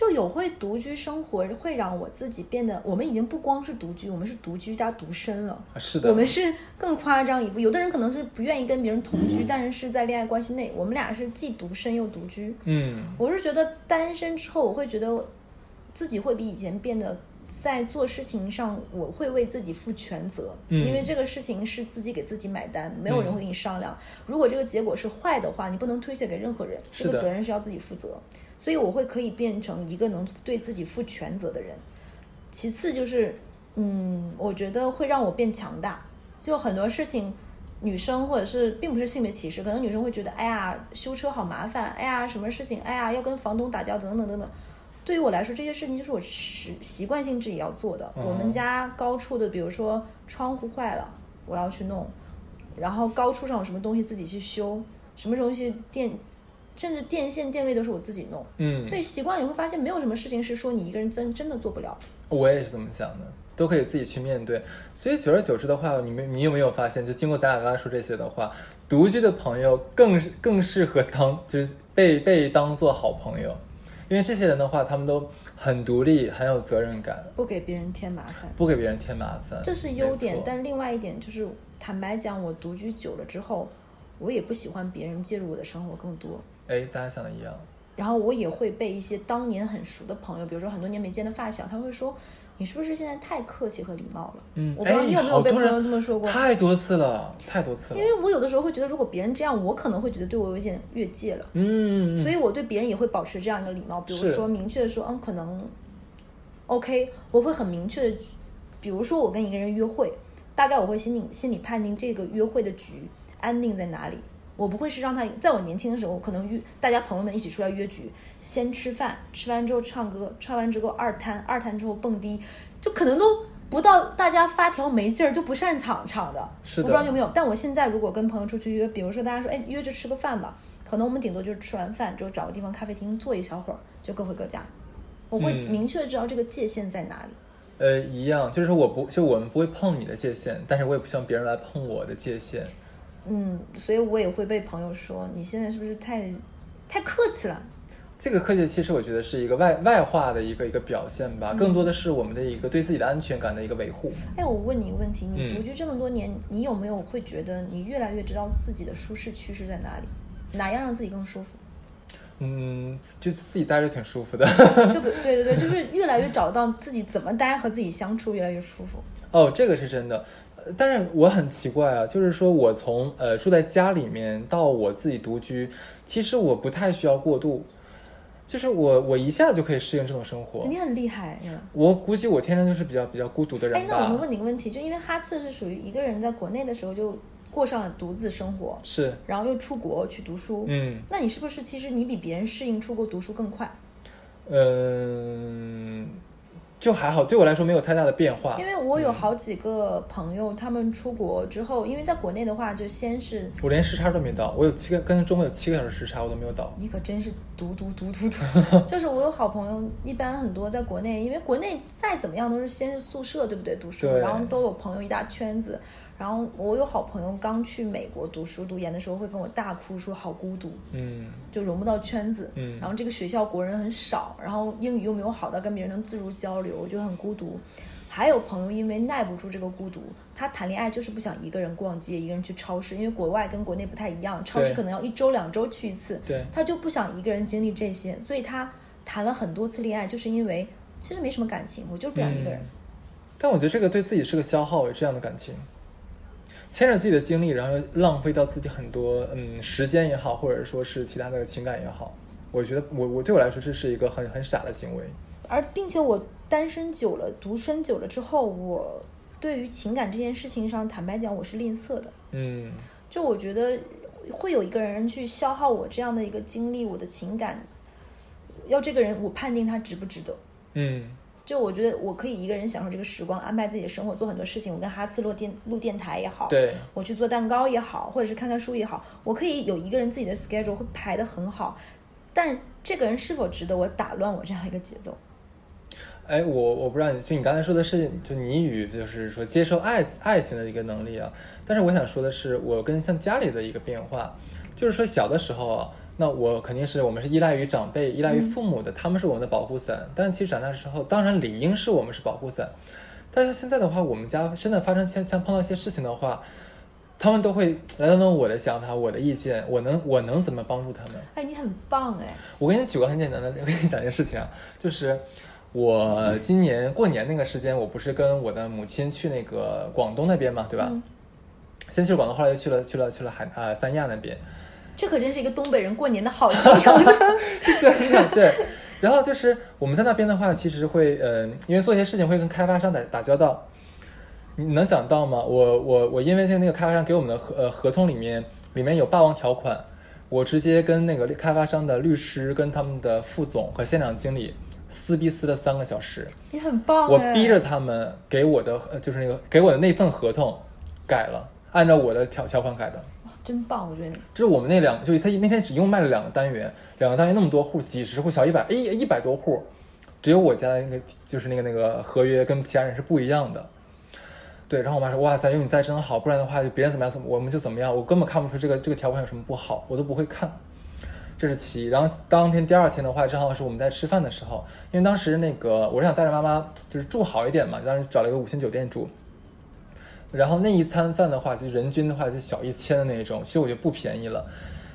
就有会独居生活，会让我自己变得，我们已经不光是独居，我们是独居加独身了。是的，我们是更夸张一步。有的人可能是不愿意跟别人同居，但是是在恋爱关系内。我们俩是既独身又独居。嗯，我是觉得单身之后，我会觉得自己会比以前变得在做事情上，我会为自己负全责，嗯因为这个事情是自己给自己买单，没有人会跟你商量。如果这个结果是坏的话，你不能推卸给任何人，这个责任是要自己负责。所以我会可以变成一个能对自己负全责的人。其次就是，嗯，我觉得会让我变强大。就很多事情，女生或者是并不是性别歧视，可能女生会觉得，哎呀，修车好麻烦，哎呀，什么事情，哎呀，要跟房东打交道，等等等等。对于我来说，这些事情就是我习习惯性自己要做的。嗯我们家高处的，比如说窗户坏了，我要去弄；然后高处上有什么东西自己去修，什么东西电，甚至电线电位都是我自己弄。嗯，所以习惯了你会发现，没有什么事情是说你一个人真真的做不了。我也是这么想的，都可以自己去面对。所以久而久之的话，你们你有没有发现，就经过咱俩刚才说这些的话，独居的朋友更更适合当就是被被当做好朋友，因为这些人的话，他们都很独立，很有责任感，不给别人添麻烦，不给别人添麻烦，这是优点。但另外一点就是，坦白讲，我独居久了之后，我也不喜欢别人介入我的生活更多。哎，大家想的一样，然后我也会被一些当年很熟的朋友，比如说很多年没见的发小，他会说：“你是不是现在太客气和礼貌了？”嗯，我不知道哎你有没有被朋友这么说过。太多次了，太多次了。因为我有的时候会觉得，如果别人这样，我可能会觉得对我有一点越界了。嗯，所以我对别人也会保持这样一个礼貌，比如说明确的说，嗯，可能 OK，我会很明确的，比如说我跟一个人约会，大概我会心里心里判定这个约会的局安定在哪里，我不会是让他在我年轻的时候，可能约大家朋友们一起出来约局，先吃饭，吃完之后唱歌，唱完之后二摊，二摊之后蹦迪，就可能都。不到大家发条没劲儿就不擅长唱的，是的我不知道有没有。但我现在如果跟朋友出去约，比如说大家说，哎，约着吃个饭吧，可能我们顶多就是吃完饭之后找个地方咖啡厅坐一小会儿，就各回各家。我会嗯明确知道这个界限在哪里。呃，一样，就是我不，就我们不会碰你的界限，但是我也不希望别人来碰我的界限。嗯，所以我也会被朋友说，你现在是不是太太客气了？这个客气其实我觉得是一个外外化的一个一个表现嗯吧，更多的是我们的一个对自己的安全感的一个维护。哎，我问你一个问题，你嗯独居这么多年，你有没有会觉得你越来越知道自己的舒适区是在哪里？哪样让自己更舒服？嗯，就自己待着挺舒服的。就比对对对，就是越来越找到自己怎么待和自己相处越来越舒服。哦，这个是真的。呃但是我很奇怪啊，就是说我从呃住在家里面到我自己独居，其实我不太需要过渡，就是我我一下就可以适应这种生活。你很厉害呀！我估计我天生就是比较比较孤独的人吧。，哎那我能问你个问题，就因为哈次是属于一个人在国内的时候就过上了独自生活，是，然后又出国去读书，嗯那你是不是其实你比别人适应出国读书更快？嗯、就还好，对我来说没有太大的变化。因为我有好几个朋友，他们出国之后，因为在国内的话，就先是我连时差都没到，我有七个跟中国有七个小时时差，我都没有到。你可真是读读读读读，就是我有好朋友，一般很多在国内，因为国内再怎么样都是先是宿舍，对不对？读书，然后都有朋友一大圈子。然后我有好朋友刚去美国读书读研的时候，会跟我大哭说好孤独，嗯就融不到圈子。嗯然后这个学校国人很少，然后英语又没有好到跟别人能自如交流，我就很孤独。还有朋友因为耐不住这个孤独，他谈恋爱就是不想一个人逛街，一个人去超市，因为国外跟国内不太一样，超市可能要一周两周去一次，对他就不想一个人经历这些，所以他谈了很多次恋爱，就是因为其实没什么感情，我就是不想一个人。嗯但我觉得这个对自己是个消耗，有这样的感情，牵扯自己的精力，然后又浪费掉自己很多嗯时间也好，或者说是其他的情感也好，我觉得我我对我来说这是一个很很傻的行为。而并且我单身久了，独身久了之后，我对于情感这件事情上，坦白讲，我是吝啬的。嗯就我觉得会有一个人去消耗我这样的一个精力，我的情感，要这个人我判定他值不值得。嗯就我觉得我可以一个人享受这个时光，安排自己的生活，做很多事情。我跟哈次录电录电台也好，对，我去做蛋糕也好，或者是看看书也好，我可以有一个人自己的 schedule 会排得很好。但这个人是否值得我打乱我这样一个节奏？哎，我我不知道你，就你刚才说的是，就你与就是说接受爱爱情的一个能力啊。但是我想说的是，我跟像家里的一个变化，就是说小的时候啊，那我肯定是我们是依赖于长辈、依赖于父母的，他们是我们的保护伞。但其实长大之后，当然理应是我们是保护伞。但是现在的话，我们家真的发生像像碰到一些事情的话，他们都会来问问我的想法、我的意见，我能我能怎么帮助他们？哎，你很棒哎！我给你举个很简单的，我给你讲一件事情啊，就是我今年过年那个时间，我不是跟我的母亲去那个广东那边嘛，对吧？嗯先去了广东，后来又去了去了去了海呃三亚那边，这可真是一个东北人过年的好行程呢。是真的对。然后就是我们在那边的话，其实会呃，因为做一些事情会跟开发商打打交道。你能想到吗？我我我因为那个开发商给我们的合呃合同里面里面有霸王条款，我直接跟那个开发商的律师、跟他们的副总和现场经理撕逼撕了三个小时。你很棒哎！我逼着他们给我的呃就是那个给我的那份合同改了，按照我的条条款改的。真棒，我觉得就是我们那两，就他那天只用卖了两个单元，两个单元那么多户，几十户，小一百，哎，一百多户，只有我家的那个就是那个那个合约跟其他人是不一样的。对，然后我妈说：“哇塞，有你在真好，不然的话，就别人怎么样怎么，我们就怎么样。我根本看不出这个这个条款有什么不好，我都不会看。”这是其一。然后当天第二天的话，正好是我们在吃饭的时候，因为当时那个我是想带着妈妈就是住好一点嘛，当时找了一个五星酒店住。然后那一餐饭的话，就人均的话就小一千的那种，其实我觉得不便宜了。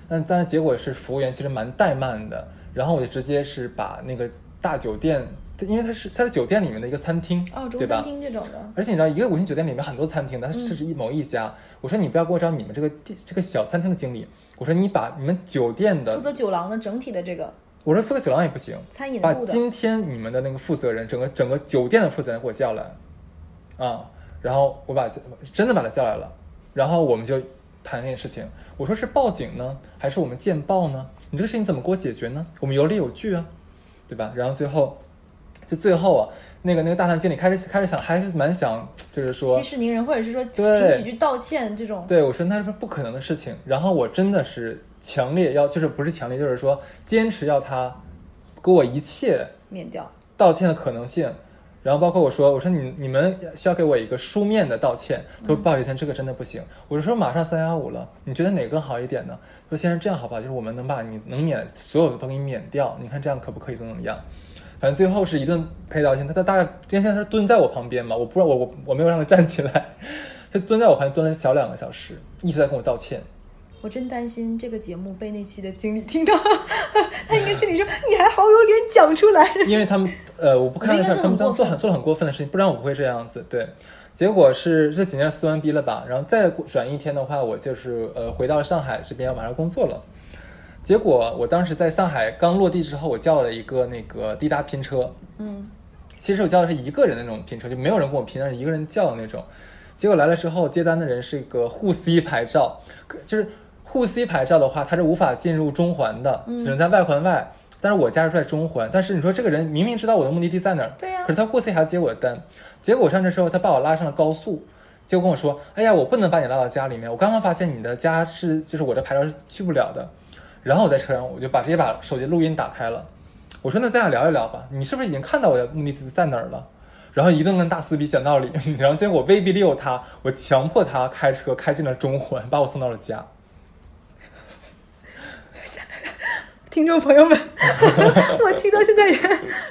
但但是结果是服务员其实蛮怠慢的，然后我就直接是把那个大酒店，因为它是它是酒店里面的一个餐厅，哦，吧餐？厅这种的，而且你知道，一个五星酒店里面很多餐厅的，它嗯是是一某一家。我说你不要给我找你们这个地这个小餐厅的经理，我说你把你们酒店的负，责酒廊的整体的这个我说负责酒廊也不行，餐饮的，今天你们的那个负责人，整个整个酒店的负责人给我叫来，啊，然后我把真的把他叫来了，然后我们就谈这件事情。我说是报警呢，还是我们见报呢？你这个事情怎么给我解决呢？我们有理有据啊，对吧？然后最后，就最后啊，那个那个大堂经理开始开始想，还是蛮想，就是说息，事宁人，或者是说对凭几句道歉这种，对我说那是不可能的事情。然后我真的是强烈要，就是不是强烈，就是说坚持要他给我一切免掉。道歉的可能性。然后包括我说，我说你你们需要给我一个书面的道歉。他说不好意思，这个真的不行。我就说马上三幺五了，你觉得哪个更好一点呢？他说先生这样好不好？就是我们能把你能免所有的都给你免掉，你看这样可不可以？怎么怎么样？反正最后是一顿赔道歉。他他大概今天他是蹲在我旁边嘛，我不知道我我我没有让他站起来，他蹲在我旁边蹲了小两个小时，一直在跟我道歉。我真担心这个节目被那期的经理听到，他应该心里说：“你还好有脸讲出来。因为他们呃，我不开玩笑，他们当很过分做很做了很过分的事情，不然我不会这样子。对，结果是这几年撕完逼了吧，然后再过转一天的话，我就是呃回到上海这边要马上工作了。结果我当时在上海刚落地之后，我叫了一个那个滴答拼车，”嗯，其实我叫的是一个人的那种拼车，就没有人跟我拼，但是一个人叫的那种。结果来了之后，接单的人是一个沪 C 牌照，可就是沪 C 牌照的话，它是无法进入中环的，嗯只能在外环外。但是我家是在中环，但是你说这个人明明知道我的目的地在哪儿，对呀可是他沪 C 还要接我的单。结果我上车之后，他把我拉上了高速，结果跟我说：“哎呀，我不能把你拉到家里面，我刚刚发现你的家是就是我的牌照是去不了的。”然后我在车上我就把直接把手机录音打开了，我说那咱俩聊一聊吧，你是不是已经看到我的目的地在哪儿了？然后一顿跟大撕逼讲道理，然后结果威逼利诱他，我强迫他开车开进了中环，把我送到了家。听众朋友们，我听到现在也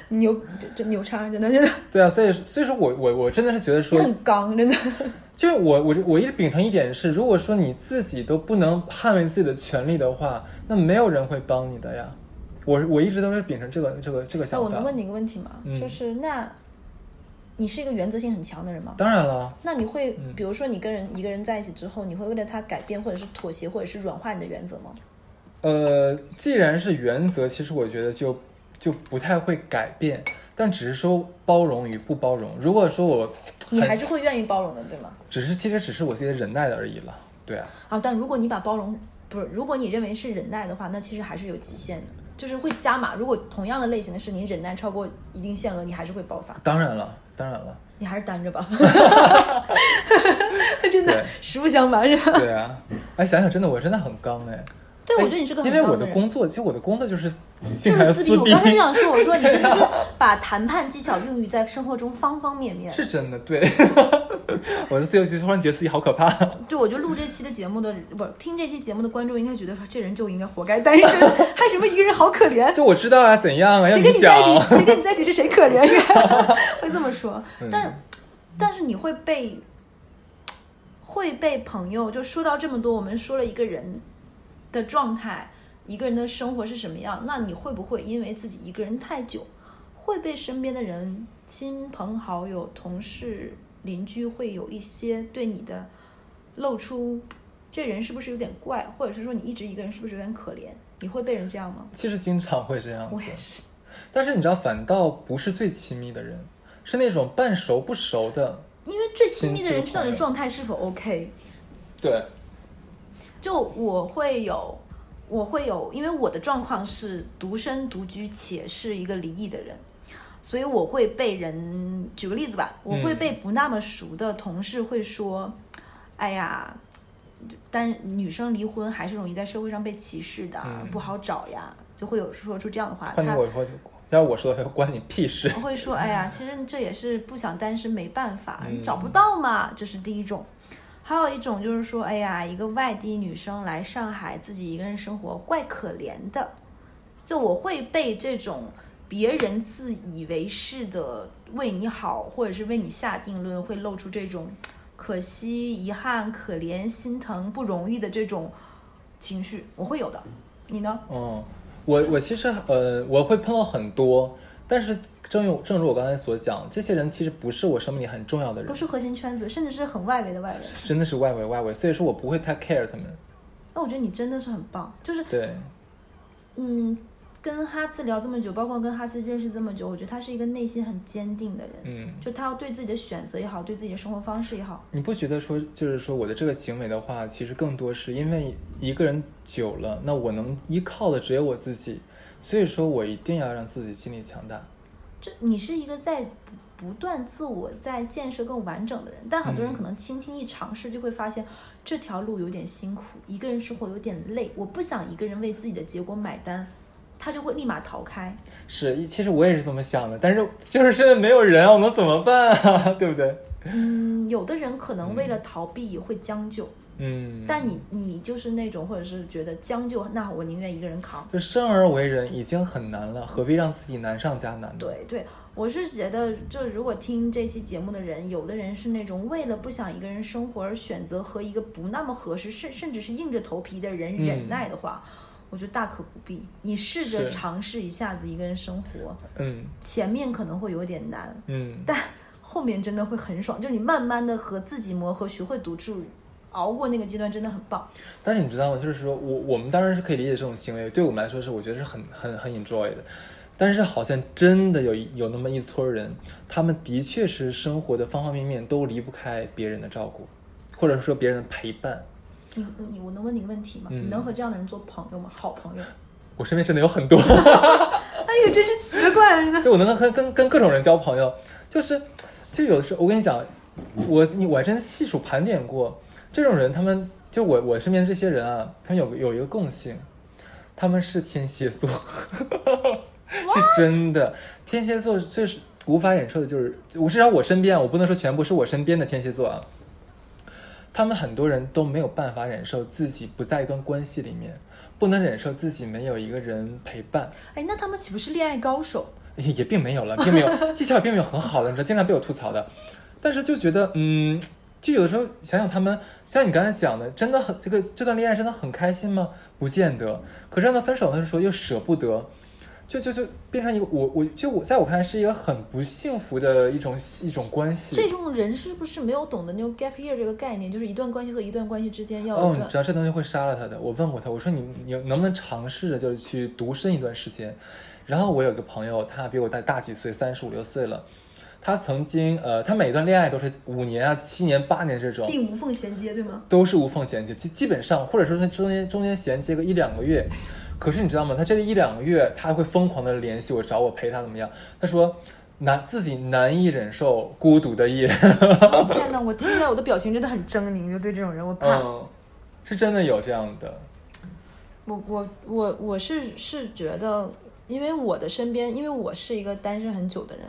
牛，这这牛叉，真的真的，对啊，所以所以说我我我真的是觉得你说，很刚，真的。就是我我我一直秉承一点是，如果说你自己都不能捍卫自己的权利的话，那没有人会帮你的呀。我我一直都是秉承这个这个这个想法。我能问你一个问题吗？嗯就是那，你是一个原则性很强的人吗？当然了，那你会，嗯比如说你跟人一个人在一起之后，你会为了他改变，或者是妥协，或者是软化你的原则吗？呃，既然是原则，其实我觉得就就不太会改变，但只是说包容与不包容。如果说我 你还是会愿意包容的，对吗？只是其实只是我自己的忍耐的而已了。对啊，啊，但如果你把包容不是，如果你认为是忍耐的话，那其实还是有极限的，就是会加码。如果同样的类型的事，你忍耐超过一定限额，你还是会爆发。当然了，当然了，你还是单着吧，真的实不相瞒是吧？对啊。哎，想想真的，我真的很刚哎。对，我哎觉得你是个很因为我的工作，其实我的工作就是就是撕逼。我，刚才就想说，我说你真的是 把谈判技巧用于在生活中方方面面。是真的对。我的自由觉突然觉得自己好可怕。就我觉得录这期的节目的不是听这期节目的观众应该觉得说这人就应该活该单身，还什么一个人好可怜。就我知道啊，怎样啊？谁跟你在一起，谁跟你在一起是谁可怜？会这么说，嗯但但是你会被会被朋友就说到这么多，我们说了一个人的状态，一个人的生活是什么样，那你会不会因为自己一个人太久，会被身边的人、亲朋好友、同事、邻居会有一些对你的露出，这人是不是有点怪，或者是说你一直一个人是不是有点可怜？你会被人这样吗？其实经常会这样子我，也是。但是你知道，反倒不是最亲密的人，是那种半熟不熟的。因为最亲密的人知道你状态是否 OK。对，就我会有，我会有，因为我的状况是独身独居且是一个离异的人，所以我会被人举个例子吧，我会被不那么熟的同事会说，哎呀。单女生离婚还是容易在社会上被歧视的，嗯不好找呀，就会有说出这样的话。你我说，要是我说的话，关你屁事。我会说，哎呀，其实这也是不想单身没办法，嗯你找不到嘛，这是第一种。还有一种就是说，哎呀，一个外地女生来上海自己一个人生活，怪可怜的。就我会被这种别人自以为是的为你好，或者是为你下定论，会露出这种可惜、遗憾、可怜、心疼、不容易的这种情绪，我会有的。你呢？嗯，我我其实呃，我会碰到很多，但是正如正如我刚才所讲，这些人其实不是我生命里很重要的人不，是核心圈子，甚至是很外围的外围。真的是外围外围，所以说我不会太 care 他们。那我觉得你真的是很棒，就是对，嗯，跟哈斯聊这么久，包括跟哈斯认识这么久，我觉得他是一个内心很坚定的人。嗯，就他要对自己的选择也好，对自己的生活方式也好，你不觉得说就是说我的这个行为的话，其实更多是因为一个人久了，那我能依靠的只有我自己，所以说我一定要让自己心理强大。这你是一个在不不断自我在建设更完整的人，但很多人嗯可能轻轻一尝试就会发现这条路有点辛苦，一个人生活有点累，我不想一个人为自己的结果买单，他就会立马逃开。是，其实我也是这么想的，但是就是现在没有人啊，我们怎么办啊？对不对？嗯，有的人可能为了逃避会将就，嗯，但你你就是那种或者是觉得将就，那我宁愿一个人扛。就生而为人已经很难了，何必让自己难上加难呢？对对，我是觉得，就如果听这期节目的人，有的人是那种为了不想一个人生活而选择和一个不那么合适，甚甚至是硬着头皮的人嗯忍耐的话，我觉得大可不必。你试着尝试一下子一个人生活，嗯前面可能会有点难，嗯，但后面真的会很爽。就是你慢慢的和自己磨合，学会独处，熬过那个阶段，真的很棒。但是你知道吗？就是说我我们当然是可以理解这种行为，对我们来说是我觉得是很很很 enjoy 的。但是好像真的有有那么一撮人，他们的确是生活的方方面面都离不开别人的照顾，或者说别人的陪伴。你你我能问你个问题吗？嗯你能和这样的人做朋友吗？好朋友？我身边真的有很多，哎呦，真是奇怪了。对我能跟跟跟各种人交朋友，就是就有的时候我跟你讲，我你我还真细数盘点过，这种人他们就我我身边这些人啊，他们有有一个共性，他们是天蝎座，是真的。天蝎座最是无法忍受的就是，我至少我身边啊，我不能说全部是我身边的天蝎座啊，他们很多人都没有办法忍受自己不在一段关系里面，不能忍受自己没有一个人陪伴。哎，那他们岂不是恋爱高手？也也并没有了，并没有技巧也并没有很好的，你知道，经常被我吐槽的。但是就觉得，嗯，就有的时候想想他们，像你刚才讲的，真的很这个这段恋爱真的很开心吗？不见得。可是让他分手的时候又舍不得，就就就变成一个我我就我在我看来是一个很不幸福的一种一种关系。这种人是不是没有懂得那种 gap year 这个概念？就是一段关系和一段关系之间要有哦，你知道这东西会杀了他的。我问过他，我说你你能不能尝试着就是去独身一段时间？然后我有个朋友，他比我大大几岁，三十五六岁了。他曾经呃，他每段恋爱都是五年啊、七年、八年这种，并无缝衔接，对吗？都是无缝衔接，基基本上或者说是中间中间衔接个一两个月。可是你知道吗？他这个一两个月，他会疯狂的联系我，找我陪他怎么样？他说难自己难以忍受孤独的夜，天哪，我听起来我的表情真的很狰狞，就对这种人我怕。嗯，是真的有这样的，我我我我是是觉得，因为我的身边，因为我是一个单身很久的人，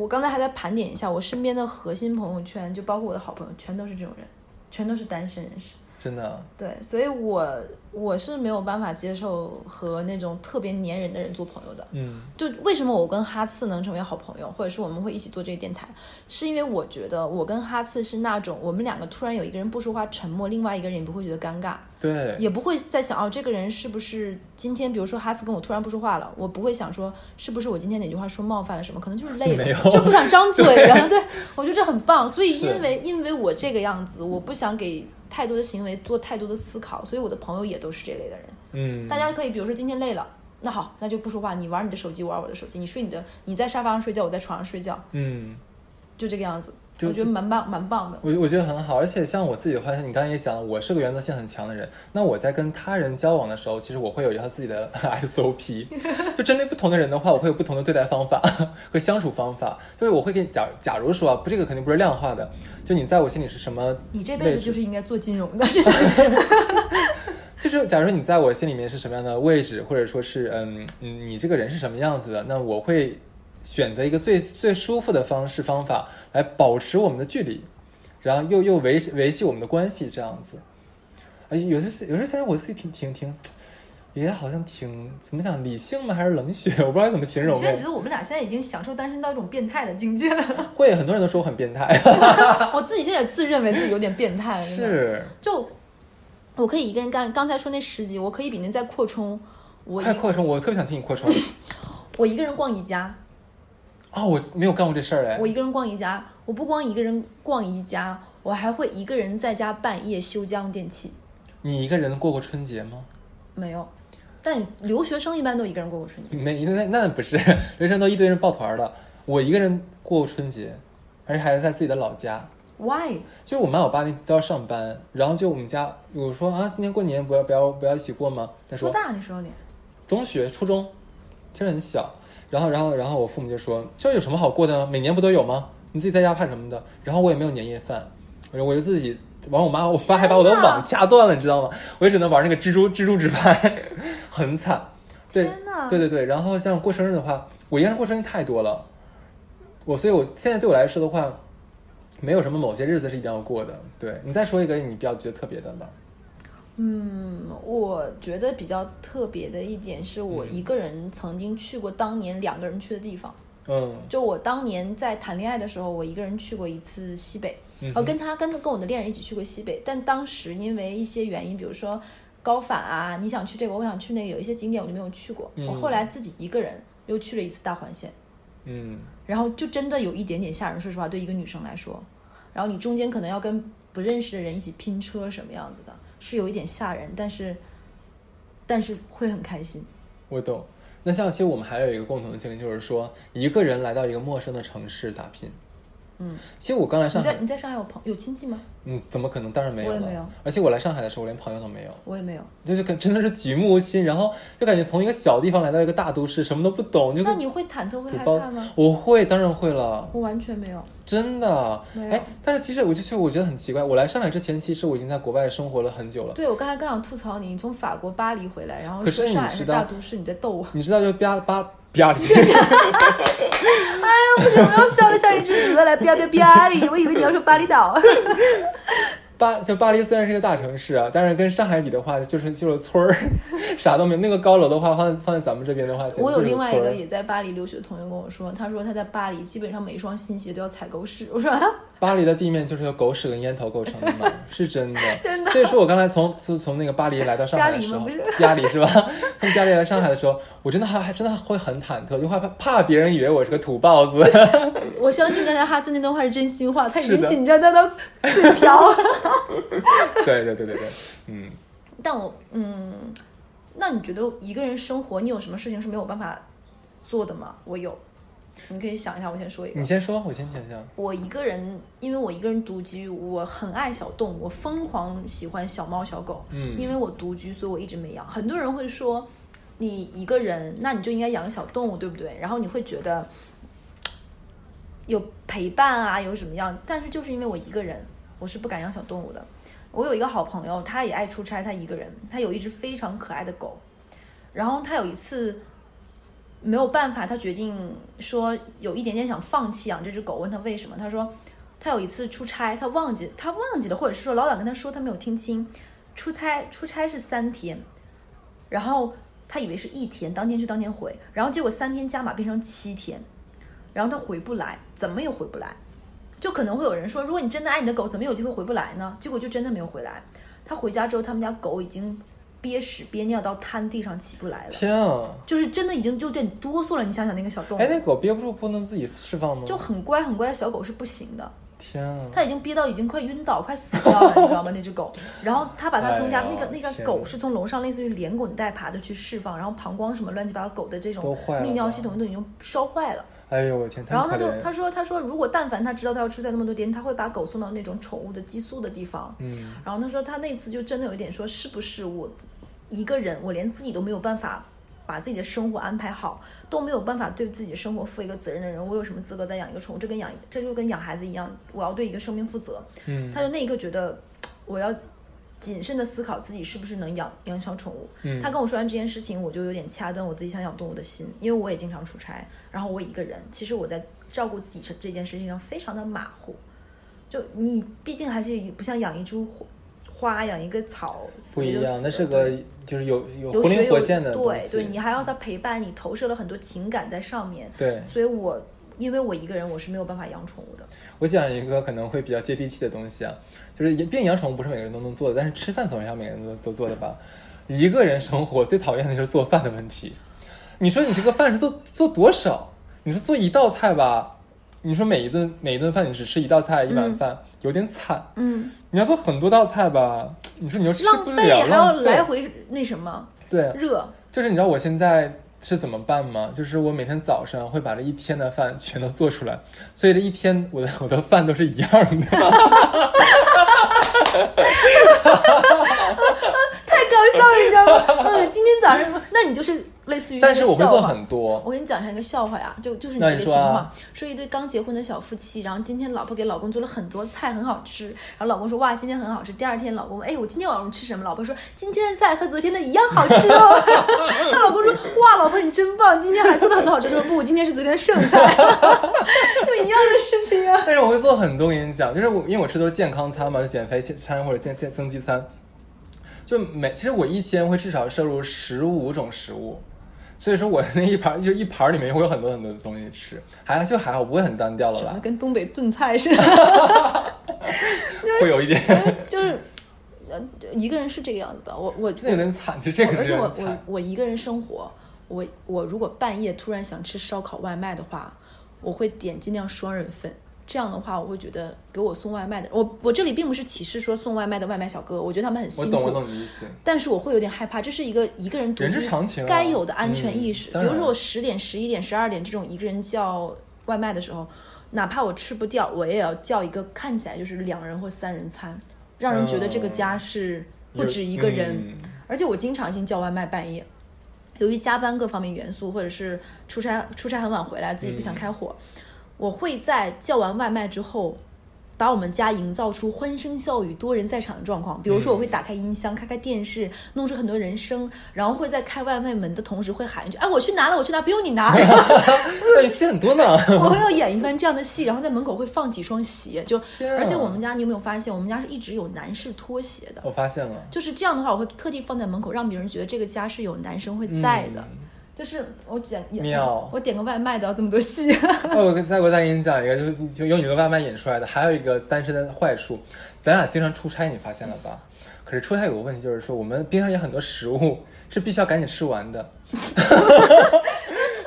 我刚才还在盘点一下，我身边的核心朋友圈，就包括我的好朋友，全都是这种人，全都是单身人士。真的，对，所以我我是没有办法接受和那种特别粘人的人做朋友的。嗯就为什么我跟哈次能成为好朋友，或者是我们会一起做这个电台，是因为我觉得我跟哈次是那种我们两个突然有一个人不说话沉默，另外一个人也不会觉得尴尬，对，也不会在想哦这个人是不是今天比如说哈次跟我突然不说话了，我不会想说是不是我今天哪句话说冒犯了什么，可能就是累了，就不想张嘴了。对我觉得这很棒，所以因为因为我这个样子，我不想给太多的行为做太多的思考，所以我的朋友也都是这类的人。嗯，大家可以比如说今天累了，那好，那就不说话，你玩你的手机，我玩我的手机，你睡你的，你在沙发上睡觉，我在床上睡觉，嗯。就这个样子。就我觉得蛮棒，蛮棒的。我我觉得很好，而且像我自己的话，像你刚才也讲了，我是个原则性很强的人。那我在跟他人交往的时候，其实我会有一套自己的 SOP，就针对不同的人的话，我会有不同的对待方法和相处方法。就是我会给你假假如说啊，不，这个肯定不是量化的，就你在我心里是什么你这辈子就是应该做金融的，就是假如说你在我心里面是什么样的位置，或者说是嗯嗯你这个人是什么样子的，那我会选择一个最最舒服的方式方法来保持我们的距离，然后又又维维系我们的关系这样子。哎，有的时有时候想想我自己挺挺挺，也好像挺怎么讲理性吗？还是冷血？我不知道怎么形容哎我现在觉。得我们俩现在已经享受单身到一种变态的境界了。会很多人都说我很变态，我自己现在也自认为自己有点变态了。是就我可以一个人干，刚才说那十集，我可以比您再扩充。我一快扩充，我特别想听你扩充。我一个人逛宜家，啊、我没有干过这事儿哎我。一个人逛宜家，我不光一个人逛宜家，我还会一个人在家半夜修家用电器。你一个人过过春节吗？没有，但留学生一般都一个人过过春节。没，那那不是，留学生都一堆人抱团的。我一个人过春节，而且还是在自己的老家。Why？就是我妈我爸那都要上班，然后就我们家我说啊，今年过年不要不要不要一起过吗？他说多大那时候你？中学初中，其实很小。然后然后然后我父母就说这有什么好过的呢？每年不都有吗？你自己在家怕什么的？然后我也没有年夜饭，我我就自己。完，我妈我爸还把我的网掐断了，你知道吗？我也只能玩那个蜘蛛蜘蛛纸牌，很惨。对！对对对，然后像过生日的话，我一个人过生日太多了，我所以，我现在对我来说的话，没有什么某些日子是一定要过的。对你再说一个你比较觉得特别的吧？嗯，我觉得比较特别的一点是我一个人曾经去过当年两个人去的地方。嗯。就我当年在谈恋爱的时候，我一个人去过一次西北，嗯呃，跟他跟跟我的恋人一起去过西北，但当时因为一些原因，比如说高反啊，你想去这个，我想去那个，有一些景点我就没有去过。嗯我后来自己一个人又去了一次大环线，嗯。然后就真的有一点点吓人，说实话，对一个女生来说，然后你中间可能要跟不认识的人一起拼车什么样子的，是有一点吓人，但是但是会很开心。我懂。那像其实我们还有一个共同的经历，就是说一个人来到一个陌生的城市打拼。嗯，其实我刚来上海，你在你在上海有朋有亲戚吗？嗯，怎么可能？当然没有了。我也没有而且我来上海的时候，我连朋友都没有。我也没有。就是感 真的是举目无亲，然后就感觉从一个小地方来到一个大都市，什么都不懂，就那你会忐忑会害怕吗？我会，当然会了，我完全没有。真的。没有哎，但是其实我就去我觉得很奇怪，我来上海之前，其实我已经在国外生活了很久了。对，我刚才刚想吐槽你，你从法国巴黎回来，然后可是上海是大都市，你在逗我。你知道，就巴巴巴黎，不行，我要笑得像一只鹅来吧吧吧哩，我以为你要说巴厘岛。巴就巴黎虽然是一个大城市啊，但是跟上海比的话，就是就是村儿，啥都没有。那个高楼的话，放在放在咱们这边的话，我有就是另外一个也在巴黎留学的同学跟我说，他说他在巴黎基本上每一双新鞋都要踩狗屎。我说啊，巴黎的地面就是由狗屎跟烟头构成的嘛，是真的。真的所以说我刚才从就从那个巴黎来到上海的时候 巴黎吗，巴黎 是吧？从家里来上海的时候，我真的还还真的会很忐忑，就害怕怕别人以为我是个土包子。我相信刚才哈兹那段话是真心话，他已经紧张到都嘴瓢了。对对对对对，嗯。但我嗯，那你觉得一个人生活，你有什么事情是没有办法做的吗？我有，你可以想一下。我先说一个你，先说，我先想想。我一个人，因为我一个人独居，我很爱小动物，我疯狂喜欢小猫小狗。嗯因为我独居，所以我一直没养。很多人会说，你一个人，那你就应该养小动物，对不对？然后你会觉得有陪伴啊，有什么样？但是就是因为我一个人，我是不敢养小动物的。我有一个好朋友，他也爱出差，他一个人，他有一只非常可爱的狗。然后他有一次，没有办法，他决定说有一点点想放弃养这只狗。问他为什么，他说他有一次出差，他忘记他忘记了，或者是说老板跟他说他没有听清，出差出差是三天，然后他以为是一天，当天去当天回，然后结果三天加码变成七天，然后他回不来，怎么也回不来。就可能会有人说，如果你真的爱你的狗，怎么有机会回不来呢？结果就真的没有回来。他回家之后，他们家狗已经憋屎憋尿到瘫地上起不来了，天啊！就是真的已经就有点哆嗦了。你想想那个小动物哎，，那狗憋不住不能自己释放吗？就很乖很乖的小狗是不行的，天啊！它已经憋到已经快晕倒、快死掉了，你知道吗？那只狗，然后他把它从家哎那个那个狗是从楼上类似于连滚带爬的去释放，然后膀胱什么乱七八糟狗的这种泌尿系统都已经烧坏了。哎呦我天！然后他就他说他说如果但凡他知道他要出差那么多天，他会把狗送到那种宠物的寄宿的地方。嗯，然后他说他那次就真的有一点说是不是我一个人我连自己都没有办法把自己的生活安排好，都没有办法对自己的生活负一个责任的人，我有什么资格再养一个宠物？这跟养这就跟养孩子一样，我要对一个生命负责。嗯他就那一刻觉得我要谨慎的思考自己是不是能养养小宠物。嗯他跟我说完这件事情，我就有点掐断我自己想养动物的心，因为我也经常出差，然后我一个人，其实我在照顾自己这这件事情上非常的马虎。就你毕竟还是不像养一株花、养一个草，不一样，那是个就是有有活灵活现的东西。对对，你还要它陪伴你，投射了很多情感在上面。对所以我因为我一个人，我是没有办法养宠物的。我讲一个可能会比较接地气的东西啊，就是并养宠物不是每个人都能做的，但是吃饭总是要每个人都都做的吧。一个人生活最讨厌的就是做饭的问题。你说你这个饭是做做多少？你说做一道菜吧，你说每一顿每一顿饭你只吃一道菜一碗嗯饭，有点惨。嗯，你要做很多道菜吧，你说你又吃不浪费了，还要来回那什么对，热。就是你知道我现在是怎么办吗？就是我每天早上会把这一天的饭全都做出来，所以这一天我的 我的饭都是一样的。太搞笑了，你知道吗？嗯，今天早上，那你就是类似于但是我会做很多，我跟你讲一下一个笑话呀，就就是你这个情况，说一对刚结婚的小夫妻，然后今天老婆给老公做了很多菜，很好吃，然后老公说哇今天很好吃，第二天老公问哎我今天晚上吃什么？老婆说今天的菜和昨天的一样好吃哦。那老公说哇老婆你真棒，今天还做的很好吃，说不今天是昨天的剩菜，就一样的事情啊。但是我会做很多。我跟你讲，就是我因为我吃的都是健康餐嘛，就减肥餐或者健健增肌餐，就每其实我一天会至少摄入十五种食物。所以说我那一盘就一盘里面会有很多很多的东西吃，还就还好不会很单调了吧长得？跟东北炖菜似的，会有一点，就是呃一个人是这个样子的。我我那有点惨，就这个而且我我。我一个人生活，我我如果半夜突然想吃烧烤外卖的话，我会点尽量双人份。这样的话，我会觉得给我送外卖的，我我这里并不是歧视说送外卖的外卖小哥，我觉得他们很辛苦。我懂，我懂你意思。但是我会有点害怕，这是一个一个人独居该有的安全意识。嗯比如说我十点、十一点、十二点这种一个人叫外卖的时候，哪怕我吃不掉，我也要叫一个看起来就是两人或三人餐，让人觉得这个家是不止一个人。嗯而且我经常性叫外卖半夜，由于加班各方面元素，或者是出差出差很晚回来，自己不想开火，我会在叫完外卖之后。把我们家营造出欢声笑语、多人在场的状况，比如说我会打开音箱、开开电视，弄出很多人声，然后会在开外卖门的同时会喊一句：“哎，我去拿了，我去拿，不用你拿。”然后那你戏很多呢。我会要演一番这样的戏，然后在门口会放几双鞋，就啊而且我们家你有没有发现，我们家是一直有男士拖鞋的，我发现了，就是这样的话，我会特地放在门口，让别人觉得这个家是有男生会在的。嗯就是我点演妙我点个外卖都要这么多戏。哦，我再我再给你讲一个，就是就用你的外卖引出来的，还有一个单身的坏处，咱俩经常出差，你发现了吧？可是出差有个问题，就是说我们冰箱里很多食物是必须要赶紧吃完的。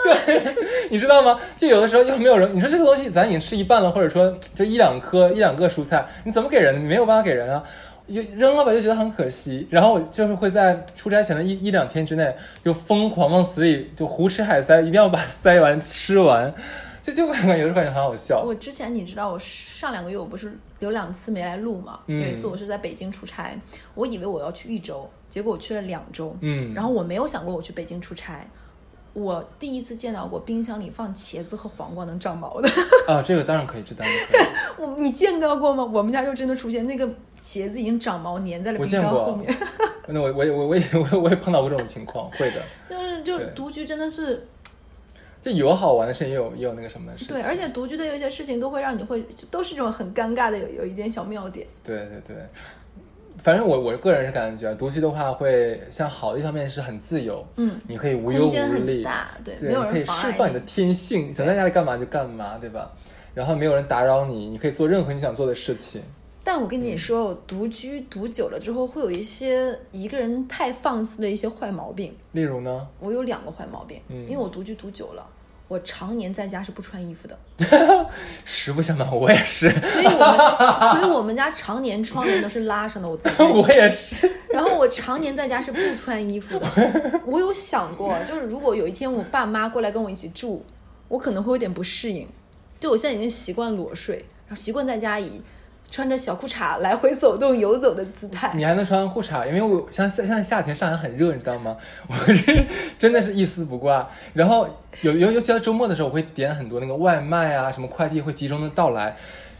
对，你知道吗？就有的时候又没有人，你说这个东西咱已经吃一半了，或者说就一两颗一两个蔬菜，你怎么给人？你没有办法给人啊。就扔了吧，就觉得很可惜。然后我就是会在出差前的一一两天之内，就疯狂往死里就胡吃海塞，一定要把塞完吃完，就就感觉有时候感觉很好笑。我之前你知道，我上两个月我不是有两次没来录嘛？嗯有一次我是在北京出差，我以为我要去一周，结果我去了两周。嗯，然后我没有想过我去北京出差。我第一次见到过冰箱里放茄子和黄瓜能长毛的，啊，这个当然可以，这当然可以。我你见到过吗？我们家就真的出现那个茄子已经长毛粘在了冰箱后面。那我我也我我也我也我也碰到过这种情况，会的。就是就对独居真的是，就有好玩的事情，也有也有那个什么的事情。对，而且独居的有一些事情都会让你会，都是这种很尴尬的，有有一点小妙点。对对对，反正我我个人是感觉独居的话，会像好的一方面是很自由，嗯，你可以无忧空间很无虑，大，对，对，没有人可以释放你的天性，想在家里干嘛就干嘛，对吧？然后没有人打扰你，你可以做任何你想做的事情。但我跟你说，我独居独久了之后，会有一些一个人太放肆的一些坏毛病。例如呢，我有两个坏毛病，嗯。因为我独居独久了，我常年在家是不穿衣服的，实不相瞒，我也是，所以我们所以我们家常年窗帘都是拉上的，我自己 我也是。然后我常年在家是不穿衣服的。我有想过，就是如果有一天我爸妈过来跟我一起住，我可能会有点不适应。就我现在已经习惯裸睡，然后习惯在家以穿着小裤衩来回走动游走的姿态。你还能穿裤衩，因为我像像像夏天上海很热，你知道吗？我是真的是一丝不挂。然后有尤尤其到周末的时候，我会点很多那个外卖啊，什么快递会集中的到来。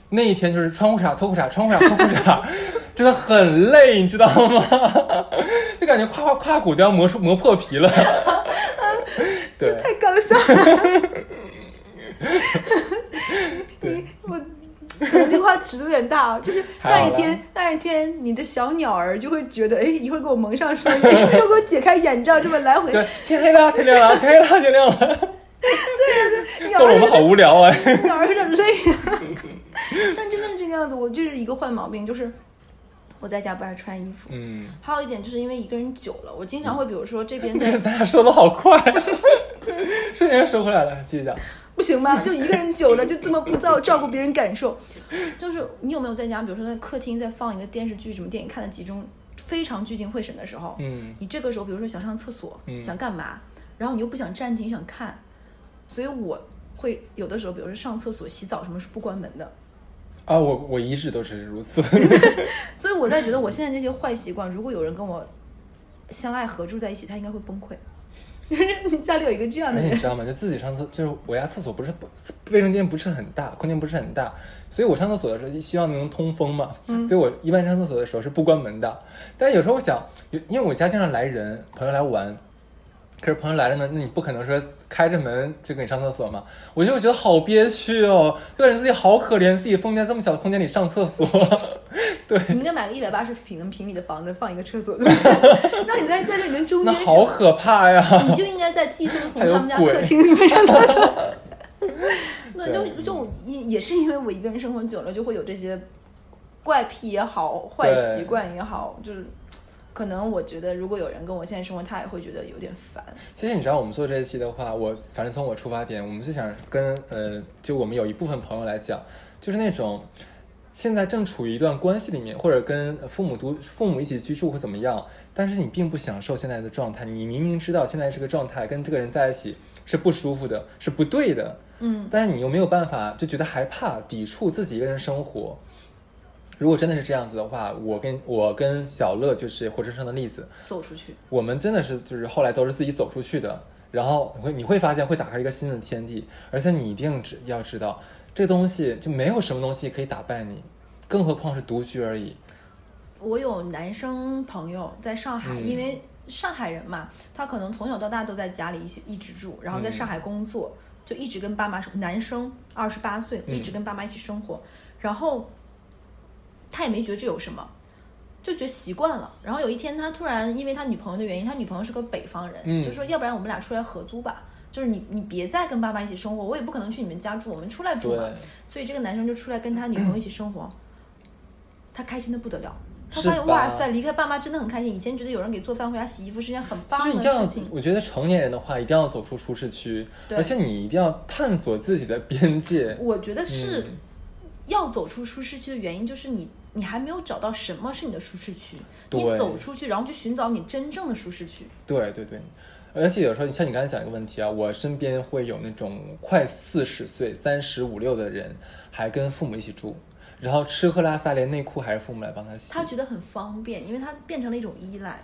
那一天就是穿裤衩脱裤衩，穿裤衩脱裤衩，真的很累，你知道吗？就感觉胯胯胯骨都要磨出磨破皮了。对，太搞笑了！你我可能这个话尺度有点大啊，就是那一天那一天，你的小鸟儿就会觉得，哎，一会儿给我蒙上睡衣，一会儿给我解开眼罩，这么来回，天黑了，天亮了，天黑了，天亮了。对对对逗得我们好无聊哎！鸟儿有点累啊。但真的是这个样子，我就是一个坏毛病，就是我在家不爱穿衣服。嗯，还有一点就是因为一个人久了，我经常会比如说这边在咱俩说的好快，瞬间收回来了。继续讲。不行吗？就一个人久了，就这么不照照顾别人感受。就是你有没有在家，比如说在客厅在放一个电视剧、什么电影，看的集中非常聚精会神的时候，嗯你这个时候比如说想上厕所，嗯想干嘛，然后你又不想暂停，想看，所以我会有的时候，比如说上厕所、洗澡什么是不关门的。啊，我我一直都是如此。所以我在觉得我现在这些坏习惯，如果有人跟我相爱合住在一起，他应该会崩溃。就 是你家里有一个这样的人你知，道吗？就自己上厕，就是我家厕所不是不卫生间不是很大，空间不是很大，所以我上厕所的时候希望能通风嘛，嗯所以我一般上厕所的时候是不关门的。但是有时候我想，因为我家经常来人，朋友来玩，可是朋友来了呢，那你不可能说开着门就给你上厕所嘛，我就觉得好憋屈哦，就感觉自己好可怜，自己封在这么小的空间里上厕所。对，你应该买个一百八十平平米的房子，放一个厕所，对不对？让你在在这里面中那间好可怕呀！你就应该在寄生虫 他们家客厅里面上厕所。那就就也也是因为我一个人生活久了，就会有这些怪癖也好，坏习惯也好，就是可能我觉得如果有人跟我现在生活，他也会觉得有点烦。其实你知道，我们做这一期的话，我反正从我出发点，我们就想跟呃，就我们有一部分朋友来讲，就是那种现在正处于一段关系里面，或者跟父母独父母一起居住或怎么样，但是你并不享受现在的状态，你明明知道现在这个状态跟这个人在一起是不舒服的，是不对的，嗯，但是你又没有办法，就觉得害怕，抵触自己一个人生活。如果真的是这样子的话，我跟我跟小乐就是活生生的例子。走出去。我们真的是就是后来都是自己走出去的，然后你会你会发现会打开一个新的天地，而且你一定知要知道，这东西就没有什么东西可以打败你，更何况是独居而已。我有男生朋友在上海，嗯因为上海人嘛，他可能从小到大都在家里一起一直住，然后在上海工作，就一直跟爸妈生。男生二十八岁，嗯一直跟爸妈一起生活，然后他也没觉得这有什么。就觉得习惯了，然后有一天他突然因为他女朋友的原因，他女朋友是个北方人，嗯就说要不然我们俩出来合租吧，就是你你别再跟爸妈一起生活，我也不可能去你们家住，我们出来住嘛。所以这个男生就出来跟他女朋友一起生活，他开心的不得了。他发现哇塞，离开爸妈真的很开心。以前觉得有人给做饭回家洗衣服是件很其棒实一定要的事情，，我觉得成年人的话一定要走出舒适区，而且你一定要探索自己的边界。我觉得是嗯要走出舒适区的原因，就是你你还没有找到什么是你的舒适区，你走出去，然后去寻找你真正的舒适区。对对对，而且有时候像你刚才讲一个问题啊，我身边会有那种快四十岁、三十五六的人，还跟父母一起住，然后吃喝拉撒连内裤还是父母来帮他洗。他觉得很方便，因为他变成了一种依赖。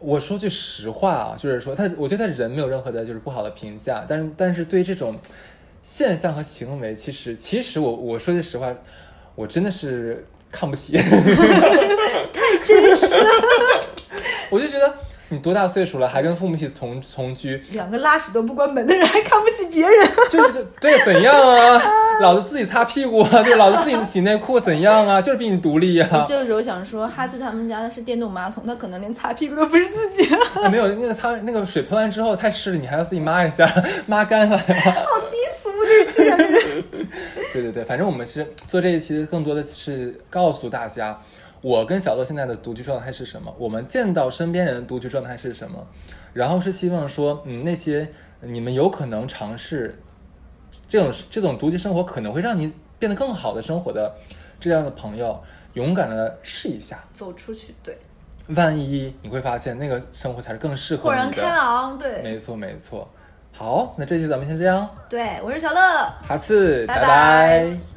我说句实话啊，就是说他，我对他人没有任何的就是不好的评价，但是但是对这种现象和行为，其实其实我我说句实话，我真的是看不起，太真实了，我就觉得你多大岁数了，还跟父母一起同同居？两个拉屎都不关门的人还看不起别人，就是就对，怎样啊？老子自己擦屁股啊，对，老子自己洗内裤，怎样啊？就是比你独立呀、这个时候想说，哈斯他们家的是电动马桶，他可能连擦屁股都不是自己。没有那个擦那个水喷完之后太湿了，你还要自己抹一下，抹干了。好低俗这期人。对对对，反正我们是做这一期，更多的是告诉大家，我跟小乐现在的独居状态是什么，我们见到身边人的独居状态是什么，然后是希望说，嗯，那些你们有可能尝试这种 这种独居生活可能会让你变得更好的生活的这样的朋友，勇敢的试一下，走出去，对，万一你会发现那个生活才是更适合豁然开你的。朗，对，没错没错，好，那这期咱们先这样，对，我是小乐，下次拜拜。拜拜